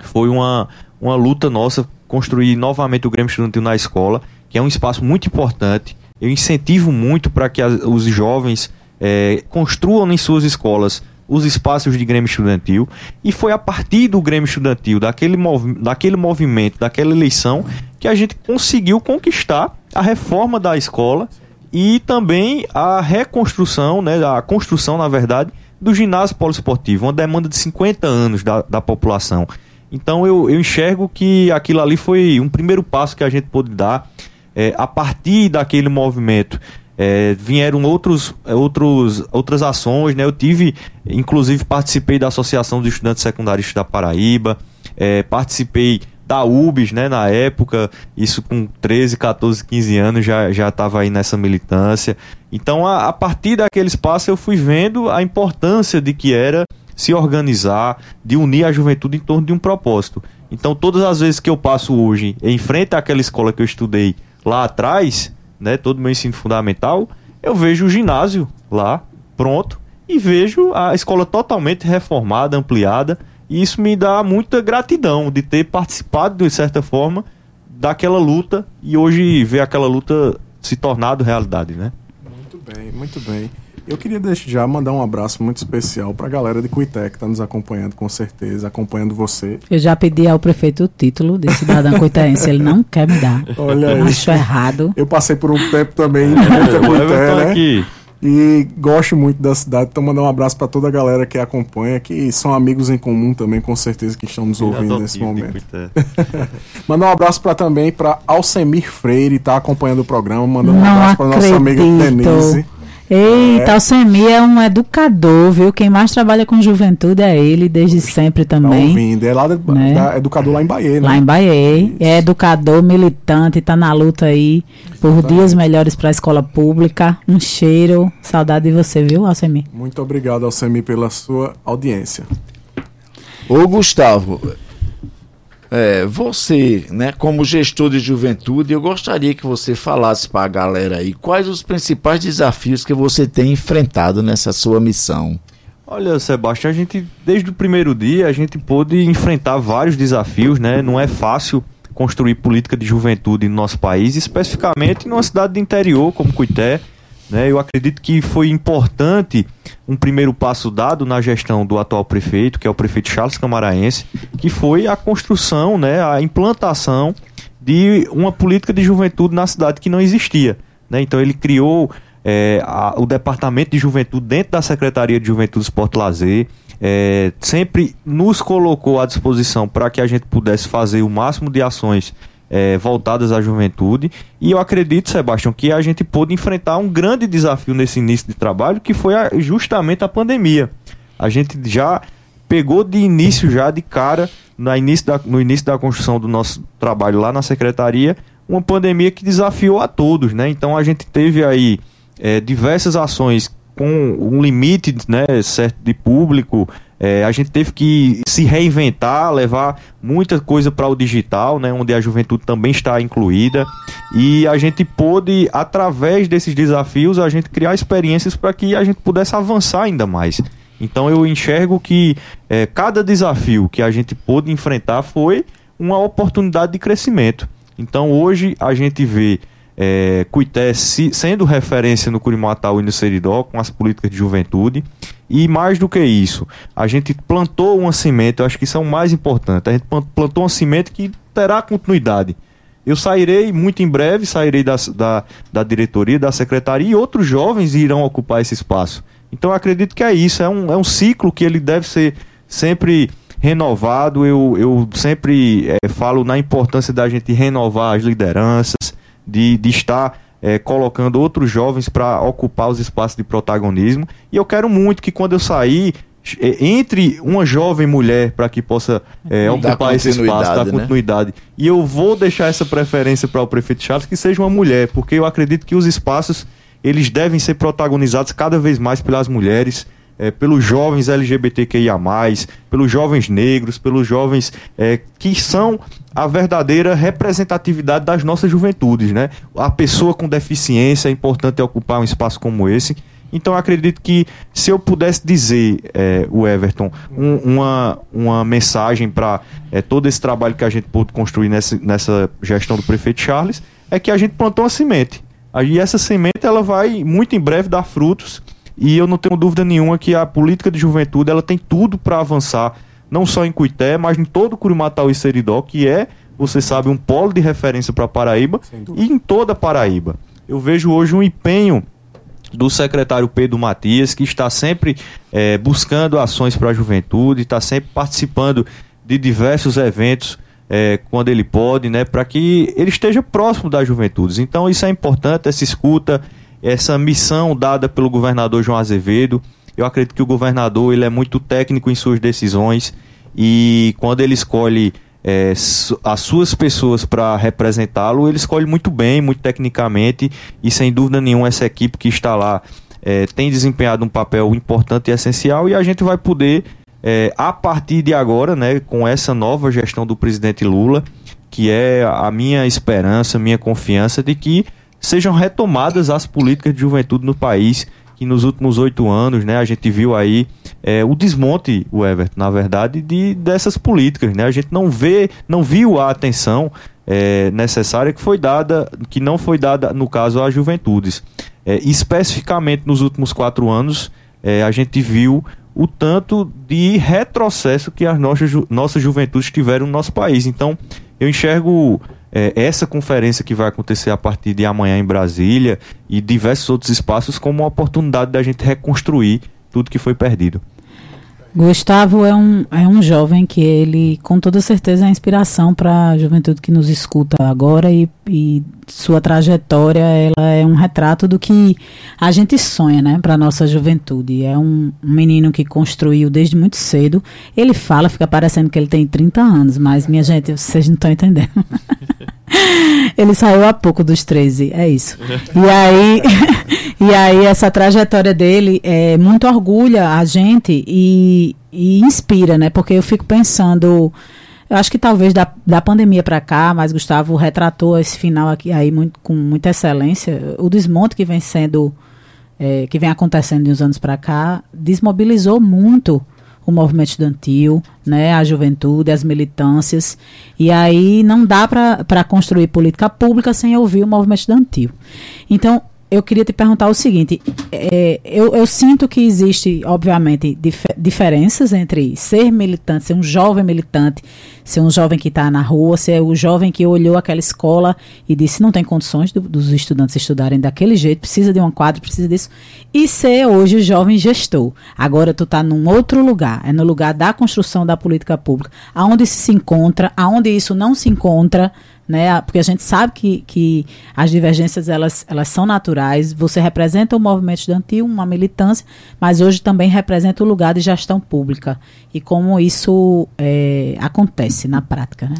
Foi uma, uma luta nossa construir novamente o Grêmio Estudantil na escola, que é um espaço muito importante. Eu incentivo muito para que as, os jovens é, construam em suas escolas os espaços de Grêmio Estudantil. E foi a partir do Grêmio Estudantil, daquele, movi daquele movimento, daquela eleição, que a gente conseguiu conquistar a reforma da escola e também a reconstrução, né, a construção, na verdade, do ginásio poliesportivo, uma demanda de 50 anos da, da população. Então eu, eu enxergo que aquilo ali foi um primeiro passo que a gente pôde dar. É, a partir daquele movimento, é, vieram outros, outros, outras ações, né? Eu tive, inclusive, participei da Associação dos Estudantes Secundários da Paraíba, é, participei da UBS, né, na época, isso com 13, 14, 15 anos já já estava aí nessa militância. Então, a, a partir daquele espaço eu fui vendo a importância de que era se organizar, de unir a juventude em torno de um propósito. Então, todas as vezes que eu passo hoje em frente àquela escola que eu estudei lá atrás, né, todo meu ensino fundamental, eu vejo o ginásio lá pronto e vejo a escola totalmente reformada, ampliada e isso me dá muita gratidão de ter participado, de certa forma, daquela luta e hoje ver aquela luta se tornado realidade, né? Muito bem, muito bem. Eu queria desde já mandar um abraço muito especial para a galera de Cuité que está nos acompanhando, com certeza, acompanhando você. Eu já pedi ao prefeito o título de cidadão cuitaense, ele não quer me dar. Olha aí. Acho errado. Eu passei por um tempo também em Cuité, né? né? aqui E gosto muito da cidade, então mandar um abraço para toda a galera que acompanha, que são amigos em comum também, com certeza que estão nos ouvindo nesse momento. mandar um abraço para também para Alcemir Freire, tá acompanhando o programa, mandando um abraço para nossa amiga Denise. Eita, é. o Semi é um educador, viu? Quem mais trabalha com juventude é ele, desde sempre tá também. Tá ouvindo. É lá de, né? da, educador lá em Bahia, né? Lá em Bahia. É educador, militante, tá na luta aí por tá. dias melhores para a escola pública. Um cheiro. Saudade de você, viu, Alcemi? Muito obrigado, Alcemi, pela sua audiência. Ô, Gustavo, é, você, né, como gestor de juventude, eu gostaria que você falasse para a galera aí quais os principais desafios que você tem enfrentado nessa sua missão. Olha, Sebastião, a gente desde o primeiro dia a gente pôde enfrentar vários desafios, né? Não é fácil construir política de juventude no nosso país, especificamente numa cidade do interior como Cuité. Né? Eu acredito que foi importante um primeiro passo dado na gestão do atual prefeito, que é o prefeito Charles Camaraense, que foi a construção, né, a implantação de uma política de juventude na cidade que não existia. Né? Então ele criou é, a, o departamento de juventude dentro da Secretaria de Juventude, Esporte e Lazer, é, sempre nos colocou à disposição para que a gente pudesse fazer o máximo de ações é, voltadas à juventude. E eu acredito, Sebastião, que a gente pôde enfrentar um grande desafio nesse início de trabalho, que foi a, justamente a pandemia. A gente já pegou de início, já de cara, no início da, no início da construção do nosso trabalho lá na secretaria, uma pandemia que desafiou a todos, né? Então a gente teve aí é, diversas ações com um limite né, certo de público, é, a gente teve que se reinventar, levar muita coisa para o digital, né, onde a juventude também está incluída. E a gente pôde, através desses desafios, a gente criar experiências para que a gente pudesse avançar ainda mais. Então eu enxergo que é, cada desafio que a gente pôde enfrentar foi uma oportunidade de crescimento. Então hoje a gente vê é, Cuité se, sendo referência no Curimatau e no Seridó com as políticas de juventude. E mais do que isso, a gente plantou uma semente, eu acho que isso é o mais importante. A gente plantou uma semente que terá continuidade. Eu sairei muito em breve, sairei da, da, da diretoria, da secretaria, e outros jovens irão ocupar esse espaço. Então eu acredito que é isso, é um, é um ciclo que ele deve ser sempre renovado. Eu, eu sempre é, falo na importância da gente renovar as lideranças, de, de estar é, colocando outros jovens para ocupar os espaços de protagonismo. E eu quero muito que quando eu sair, é, entre uma jovem mulher para que possa é, ocupar esse espaço, dar né? continuidade. E eu vou deixar essa preferência para o prefeito Charles que seja uma mulher, porque eu acredito que os espaços eles devem ser protagonizados cada vez mais pelas mulheres é, pelos jovens LGBTQIA, pelos jovens negros, pelos jovens é, que são a verdadeira representatividade das nossas juventudes. Né? A pessoa com deficiência é importante ocupar um espaço como esse. Então acredito que se eu pudesse dizer, é, o Everton, um, uma, uma mensagem para é, todo esse trabalho que a gente pôde construir nessa, nessa gestão do prefeito Charles, é que a gente plantou uma semente. E essa semente ela vai muito em breve dar frutos e eu não tenho dúvida nenhuma que a política de juventude ela tem tudo para avançar, não só em Cuité, mas em todo o Curimatau e Seridó, que é, você sabe, um polo de referência para Paraíba e em toda Paraíba. Eu vejo hoje um empenho do secretário Pedro Matias, que está sempre é, buscando ações para a juventude, está sempre participando de diversos eventos é, quando ele pode, né, para que ele esteja próximo das juventudes. Então isso é importante, essa escuta, essa missão dada pelo governador João Azevedo. Eu acredito que o governador ele é muito técnico em suas decisões e quando ele escolhe é, as suas pessoas para representá-lo, ele escolhe muito bem, muito tecnicamente e sem dúvida nenhuma essa equipe que está lá é, tem desempenhado um papel importante e essencial e a gente vai poder é, a partir de agora, né, com essa nova gestão do presidente Lula, que é a minha esperança, minha confiança de que sejam retomadas as políticas de juventude no país, que nos últimos oito anos, né, a gente viu aí é, o desmonte, o Everton, na verdade, de, dessas políticas, né? A gente não vê, não viu a atenção é, necessária que foi dada, que não foi dada, no caso, às juventudes. É, especificamente nos últimos quatro anos, é, a gente viu o tanto de retrocesso que as nossas, nossas juventudes tiveram no nosso país. Então, eu enxergo é, essa conferência que vai acontecer a partir de amanhã em Brasília e diversos outros espaços como uma oportunidade da gente reconstruir tudo que foi perdido. Gustavo é um, é um jovem que ele, com toda certeza, é inspiração para a juventude que nos escuta agora e, e, sua trajetória ela é um retrato do que a gente sonha, né, para nossa juventude. É um, um, menino que construiu desde muito cedo. Ele fala, fica parecendo que ele tem 30 anos, mas minha gente, vocês não estão entendendo. ele saiu há pouco dos 13, é isso. E aí, e aí essa trajetória dele é muito orgulha a gente e, e inspira, né? Porque eu fico pensando, eu acho que talvez da, da pandemia para cá, mas Gustavo retratou esse final aqui aí muito, com muita excelência, o desmonte que vem sendo é, que vem acontecendo de uns anos para cá, desmobilizou muito o movimento estudantil, né, a juventude, as militâncias. E aí não dá para construir política pública sem ouvir o movimento estudantil. Então, eu queria te perguntar o seguinte: é, eu, eu, sinto que existe, obviamente, dif diferenças entre ser militante, ser um jovem militante, ser um jovem que está na rua, ser o jovem que olhou aquela escola e disse não tem condições do, dos estudantes estudarem daquele jeito, precisa de um quadro, precisa disso, e ser hoje o jovem gestor. Agora tu está num outro lugar, é no lugar da construção da política pública, aonde isso se encontra, aonde isso não se encontra né? Porque a gente sabe que, que as divergências elas, elas são naturais. Você representa o movimento estudantil, uma militância, mas hoje também representa o lugar de gestão pública e como isso é, acontece na prática, né?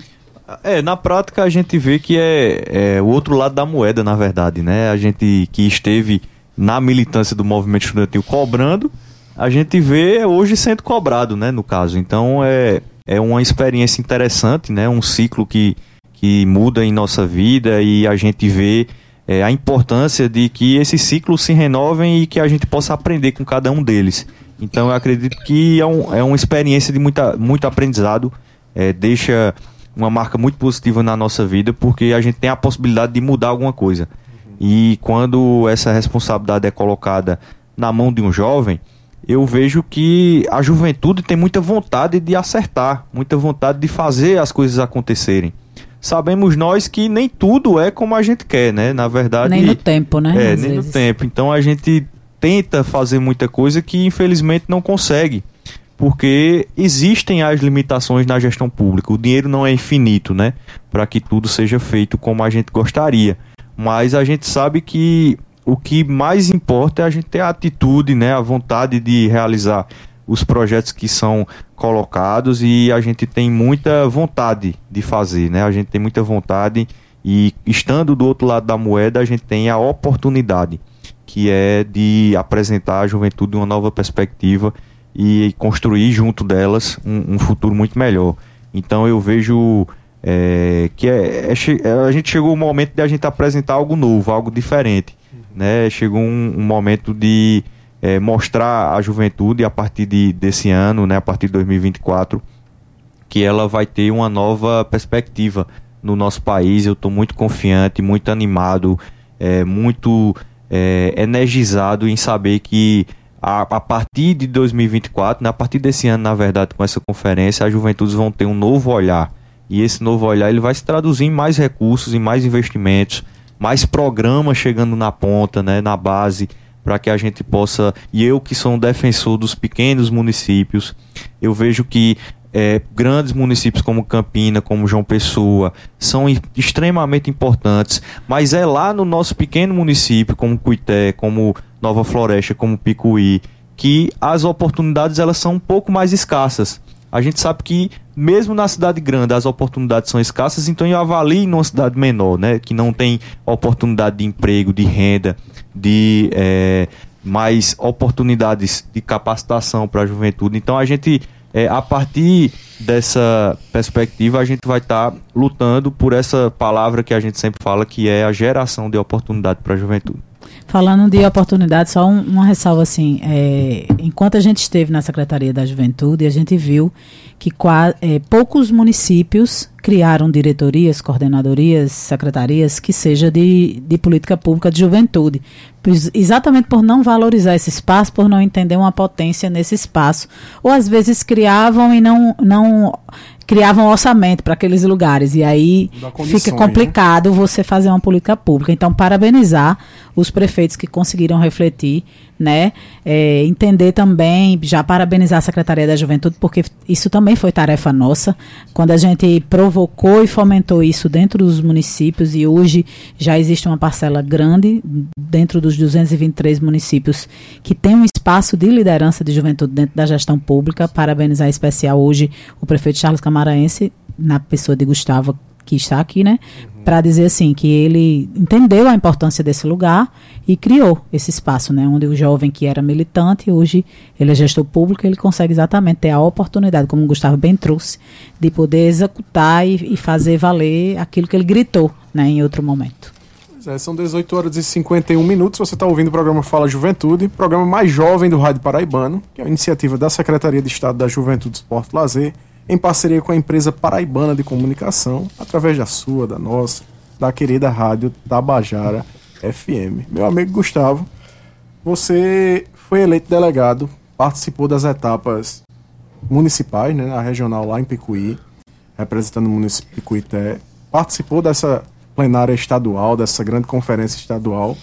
É, na prática a gente vê que é, é, o outro lado da moeda, na verdade, né? A gente que esteve na militância do movimento estudantil cobrando, a gente vê hoje sendo cobrado, né? No caso, então é, é uma experiência interessante, né? Um ciclo que que muda em nossa vida e a gente vê é, a importância de que esses ciclos se renovem e que a gente possa aprender com cada um deles. Então eu acredito que é, um, é uma experiência de muita, muito aprendizado, é, deixa uma marca muito positiva na nossa vida, porque a gente tem a possibilidade de mudar alguma coisa. E quando essa responsabilidade é colocada na mão de um jovem, eu vejo que a juventude tem muita vontade de acertar, muita vontade de fazer as coisas acontecerem sabemos nós que nem tudo é como a gente quer, né? Na verdade. Nem no tempo, né? É, Às nem vezes. no tempo. Então a gente tenta fazer muita coisa que infelizmente não consegue. Porque existem as limitações na gestão pública. O dinheiro não é infinito, né? Para que tudo seja feito como a gente gostaria. Mas a gente sabe que o que mais importa é a gente ter a atitude, né? A vontade de realizar os projetos que são colocados e a gente tem muita vontade de fazer, né? A gente tem muita vontade e estando do outro lado da moeda, a gente tem a oportunidade, que é de apresentar à juventude uma nova perspectiva e construir junto delas um, um futuro muito melhor. Então eu vejo é, que é, é, é a gente chegou o momento de a gente apresentar algo novo, algo diferente, né? Chegou um, um momento de é, mostrar à juventude a partir de, desse ano, né, a partir de 2024, que ela vai ter uma nova perspectiva no nosso país. Eu estou muito confiante, muito animado, é, muito energizado em saber que a, a, partir de 2024, né, a partir desse ano, na verdade, com essa conferência, as juventudes vão ter um novo olhar. E esse novo olhar ele vai se traduzir em mais recursos, em mais investimentos, mais programas chegando na ponta, né, na base para que a gente possa. E eu, que sou um defensor dos pequenos municípios, eu vejo que é, grandes municípios como Campina, como João Pessoa, são extremamente importantes, mas é lá no nosso pequeno município, como Cuité, como Nova Floresta, como Picuí, que as oportunidades elas são um pouco mais escassas. A gente sabe que mesmo na cidade grande as oportunidades são escassas, então eu avalio numa cidade menor, né, que não tem oportunidade de emprego, de renda, de é, mais oportunidades de capacitação para a juventude. Então a gente, é, a partir dessa perspectiva, a gente vai estar tá lutando por essa palavra que a gente sempre fala, que é a geração de oportunidade para a juventude. Falando de oportunidade, só um, uma ressalva assim, é, enquanto a gente esteve na Secretaria da Juventude, a gente viu que é, poucos municípios criaram diretorias, coordenadorias, secretarias que seja de, de política pública de juventude, exatamente por não valorizar esse espaço, por não entender uma potência nesse espaço, ou às vezes criavam e não, não criava um orçamento para aqueles lugares. E aí fica complicado você fazer uma política pública. Então, parabenizar os prefeitos que conseguiram refletir, né? É, entender também, já parabenizar a Secretaria da Juventude, porque isso também foi tarefa nossa. Quando a gente provocou e fomentou isso dentro dos municípios e hoje já existe uma parcela grande dentro dos 223 municípios que tem um espaço de liderança de juventude dentro da gestão pública. Parabenizar em especial hoje o prefeito Charles Camaraense, na pessoa de Gustavo que está aqui, né? Para dizer assim que ele entendeu a importância desse lugar e criou esse espaço, né? Onde o jovem que era militante, hoje ele é gestor público, ele consegue exatamente ter a oportunidade, como o Gustavo bem trouxe, de poder executar e, e fazer valer aquilo que ele gritou, né? Em outro momento. É, são 18 horas e 51 minutos. Você está ouvindo o programa Fala Juventude, programa mais jovem do Rádio Paraibano, que é uma iniciativa da Secretaria de Estado da Juventude, Esporte e Lazer, em parceria com a empresa paraibana de comunicação, através da sua, da nossa, da querida rádio Tabajara FM. Meu amigo Gustavo, você foi eleito delegado, participou das etapas municipais, né, na regional lá em Picuí, representando o município de Picuité, participou dessa plenária estadual, dessa grande conferência estadual,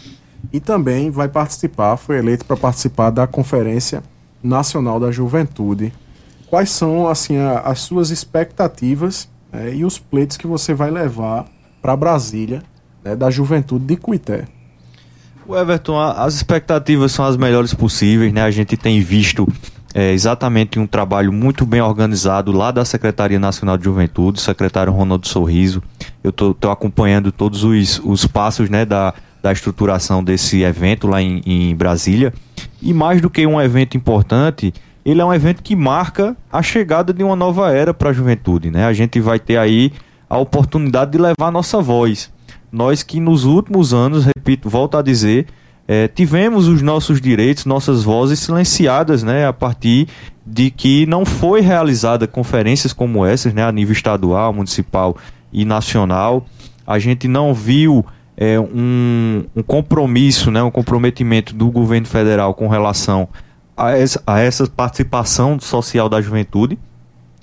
e também vai participar, foi eleito para participar da Conferência Nacional da Juventude, quais são assim a, as suas expectativas é, e os pleitos que você vai levar para Brasília né, da juventude de Cuité. O Everton, as expectativas são as melhores possíveis, né? A gente tem visto é, exatamente um trabalho muito bem organizado lá da Secretaria Nacional de Juventude, secretário Ronaldo Sorriso. Eu estou acompanhando todos os, os passos né, da, da estruturação desse evento lá em, em Brasília. E mais do que um evento importante, ele é um evento que marca a chegada de uma nova era para a juventude. Né? A gente vai ter aí a oportunidade de levar a nossa voz. Nós que nos últimos anos, repito, volto a dizer, é, tivemos os nossos direitos, nossas vozes silenciadas, né, a partir de que não foi realizada conferências como essas, né, a nível estadual, municipal e nacional. A gente não viu é, um, um compromisso, né, um comprometimento do governo federal com relação a essa, a essa participação social da juventude.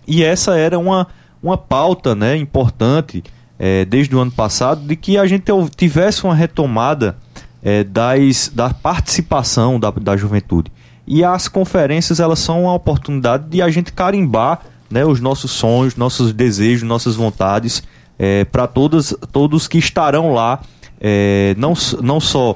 E essa era uma, uma pauta né, importante é, desde o ano passado de que a gente tivesse uma retomada é, das, da participação da, da juventude. E as conferências elas são uma oportunidade de a gente carimbar né, os nossos sonhos, nossos desejos, nossas vontades é, para todos, todos que estarão lá, é, não, não só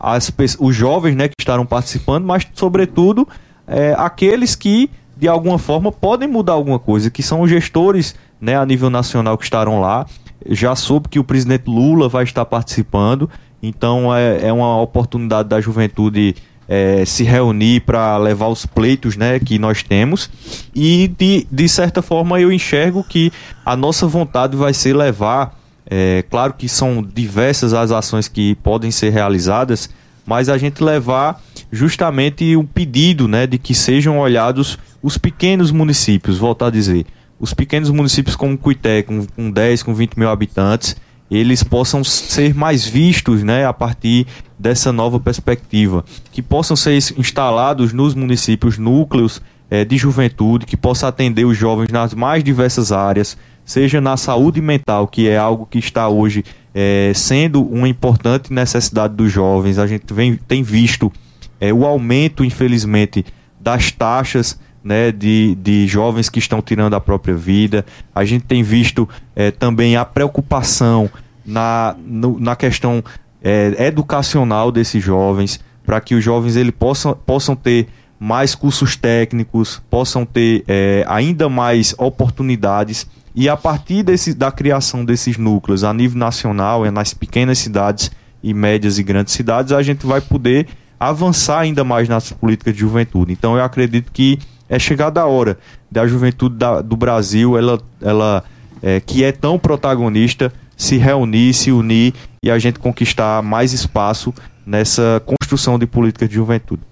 as, os jovens né, que estarão participando, mas, sobretudo, é, aqueles que, de alguma forma, podem mudar alguma coisa, que são os gestores né, a nível nacional que estarão lá. Já soube que o presidente Lula vai estar participando, então é, é uma oportunidade da juventude é, se reunir para levar os pleitos né, que nós temos. E, de, de certa forma, eu enxergo que a nossa vontade vai ser levar é, claro que são diversas as ações que podem ser realizadas, mas a gente levar justamente um pedido né, de que sejam olhados os pequenos municípios, voltar a dizer, os pequenos municípios como Cuité, com, com 10, com 20 mil habitantes, eles possam ser mais vistos né, a partir dessa nova perspectiva, que possam ser instalados nos municípios núcleos é, de juventude, que possa atender os jovens nas mais diversas áreas, seja na saúde mental, que é algo que está hoje é, sendo uma importante necessidade dos jovens. A gente vem, tem visto é, o aumento, infelizmente, das taxas né, de, de jovens que estão tirando a própria vida. A gente tem visto é, também a preocupação na, no, na questão é, educacional desses jovens, para que os jovens ele possam, possam ter mais cursos técnicos, possam ter é, ainda mais oportunidades e a partir desse, da criação desses núcleos a nível nacional, é nas pequenas cidades e médias e grandes cidades, a gente vai poder avançar ainda mais nas políticas de juventude. Então eu acredito que é chegada a hora da juventude da, do Brasil, ela, ela é, que é tão protagonista, se reunir, se unir e a gente conquistar mais espaço nessa construção de políticas de juventude.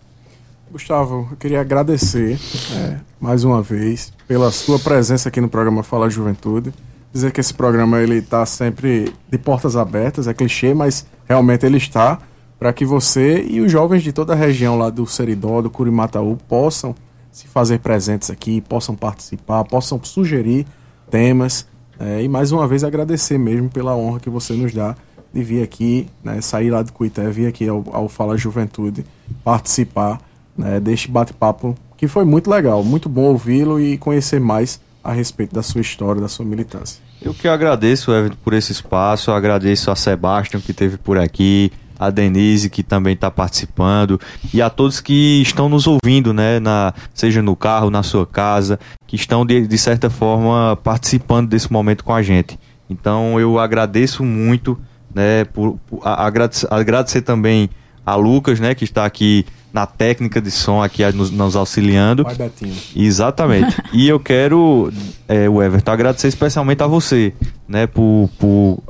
Gustavo, eu queria agradecer é, mais uma vez pela sua presença aqui no programa Fala Juventude. Dizer que esse programa ele está sempre de portas abertas, é clichê, mas realmente ele está para que você e os jovens de toda a região lá do Seridó, do Curimataú, possam se fazer presentes aqui, possam participar, possam sugerir temas. É, e mais uma vez agradecer mesmo pela honra que você nos dá de vir aqui, né, sair lá de Cuité, vir aqui ao, ao Fala Juventude, participar né, deste bate-papo que foi muito legal, muito bom ouvi-lo e conhecer mais a respeito da sua história, da sua militância. Eu que agradeço, Everton, por esse espaço, eu agradeço a Sebastião que esteve por aqui, a Denise que também está participando e a todos que estão nos ouvindo, né, na, seja no carro, na sua casa, que estão de, de certa forma participando desse momento com a gente. Então eu agradeço muito, né, por, por agradecer, agradecer também a Lucas, né, que está aqui na técnica de som aqui nos, nos auxiliando. Vai, Betinho. Exatamente. e eu quero, é, o Everton, agradecer especialmente a você, né, por, por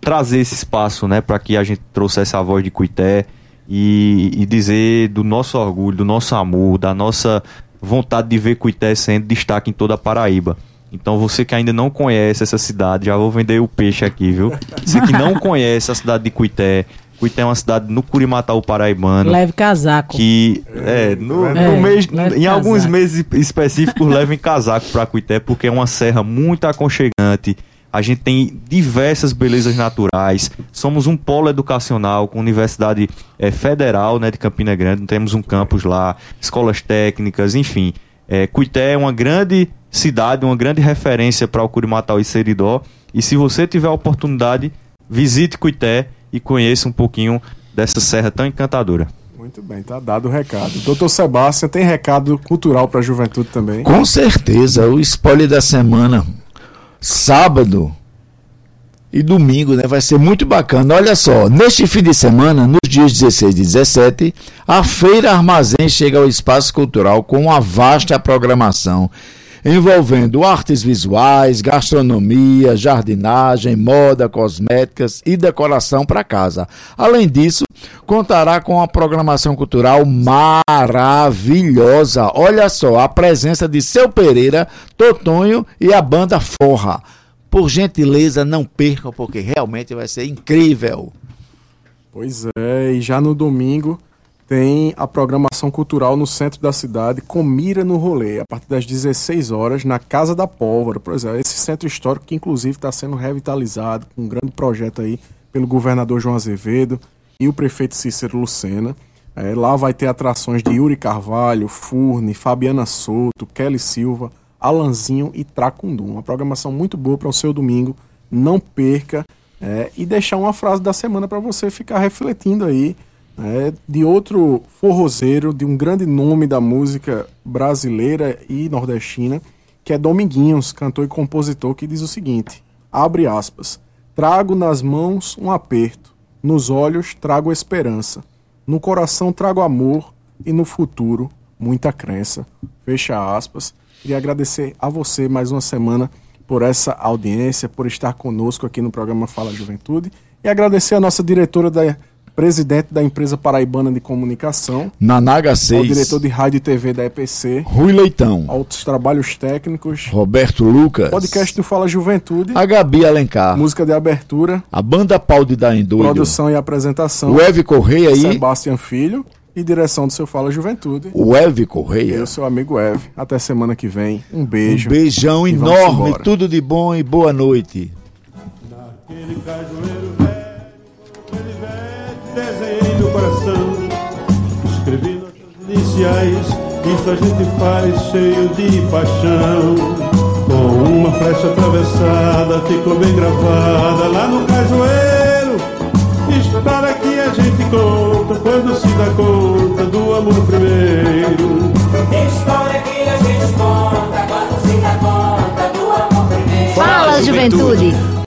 trazer esse espaço, né, para que a gente trouxesse a voz de Cuité e, e dizer do nosso orgulho, do nosso amor, da nossa vontade de ver Cuité sendo destaque em toda a Paraíba. Então você que ainda não conhece essa cidade, já vou vender o peixe aqui, viu? Você que não conhece a cidade de Cuité, Cuité é uma cidade no Curimatau paraibano. Leve casaco. Que é, no, é, no mês, em casaco. alguns meses específicos levem casaco para Cuité, porque é uma serra muito aconchegante. A gente tem diversas belezas naturais. Somos um polo educacional com Universidade é, Federal né, de Campina Grande. Temos um campus lá, escolas técnicas, enfim. É, Cuité é uma grande cidade, uma grande referência para o Curimatau e Seridó. E se você tiver a oportunidade, visite Cuité e conheça um pouquinho dessa serra tão encantadora. Muito bem, tá dado o recado. Doutor Sebastião, tem recado cultural para a juventude também? Com certeza, o spoiler da semana, sábado e domingo, né? Vai ser muito bacana. Olha só, neste fim de semana, nos dias 16 e 17, a Feira Armazém chega ao Espaço Cultural com uma vasta programação envolvendo artes visuais, gastronomia, jardinagem, moda, cosméticas e decoração para casa. Além disso, contará com uma programação cultural maravilhosa. Olha só, a presença de Seu Pereira, Totonho e a banda Forra. Por gentileza, não percam, porque realmente vai ser incrível. Pois é, e já no domingo tem a programação cultural no centro da cidade, com mira no rolê, a partir das 16 horas, na Casa da Pólvora. Por exemplo, esse centro histórico que inclusive está sendo revitalizado, com um grande projeto aí pelo governador João Azevedo e o prefeito Cícero Lucena. É, lá vai ter atrações de Yuri Carvalho, Furne, Fabiana Souto, Kelly Silva, Alanzinho e Tracundum. Uma programação muito boa para o seu domingo. Não perca. É, e deixar uma frase da semana para você ficar refletindo aí é, de outro forrozeiro, de um grande nome da música brasileira e nordestina, que é Dominguinhos, cantor e compositor, que diz o seguinte: abre aspas. Trago nas mãos um aperto, nos olhos trago esperança, no coração trago amor e no futuro muita crença. Fecha aspas. Queria agradecer a você mais uma semana por essa audiência, por estar conosco aqui no programa Fala Juventude e agradecer a nossa diretora da presidente da empresa paraibana de comunicação. Nanaga 6. O diretor de rádio e TV da EPC. Rui Leitão. Outros trabalhos técnicos. Roberto Lucas. Podcast do Fala Juventude. A Gabi Alencar. Música de abertura. A banda Pau de Daindoido. Produção e apresentação. O Eve Correia aí. Sebastião Filho. E direção do seu Fala Juventude. O Eve Correia. Eu, seu amigo Eve. Até semana que vem. Um beijo. Um beijão enorme. Tudo de bom e boa noite. Naquele Escrevi nossas iniciais, isso a gente faz cheio de paixão. Com uma flecha atravessada, ficou bem gravada lá no cajueiro. História que a gente conta quando se dá conta do amor primeiro. História que a gente conta quando se dá conta do amor primeiro. Fala, juventude.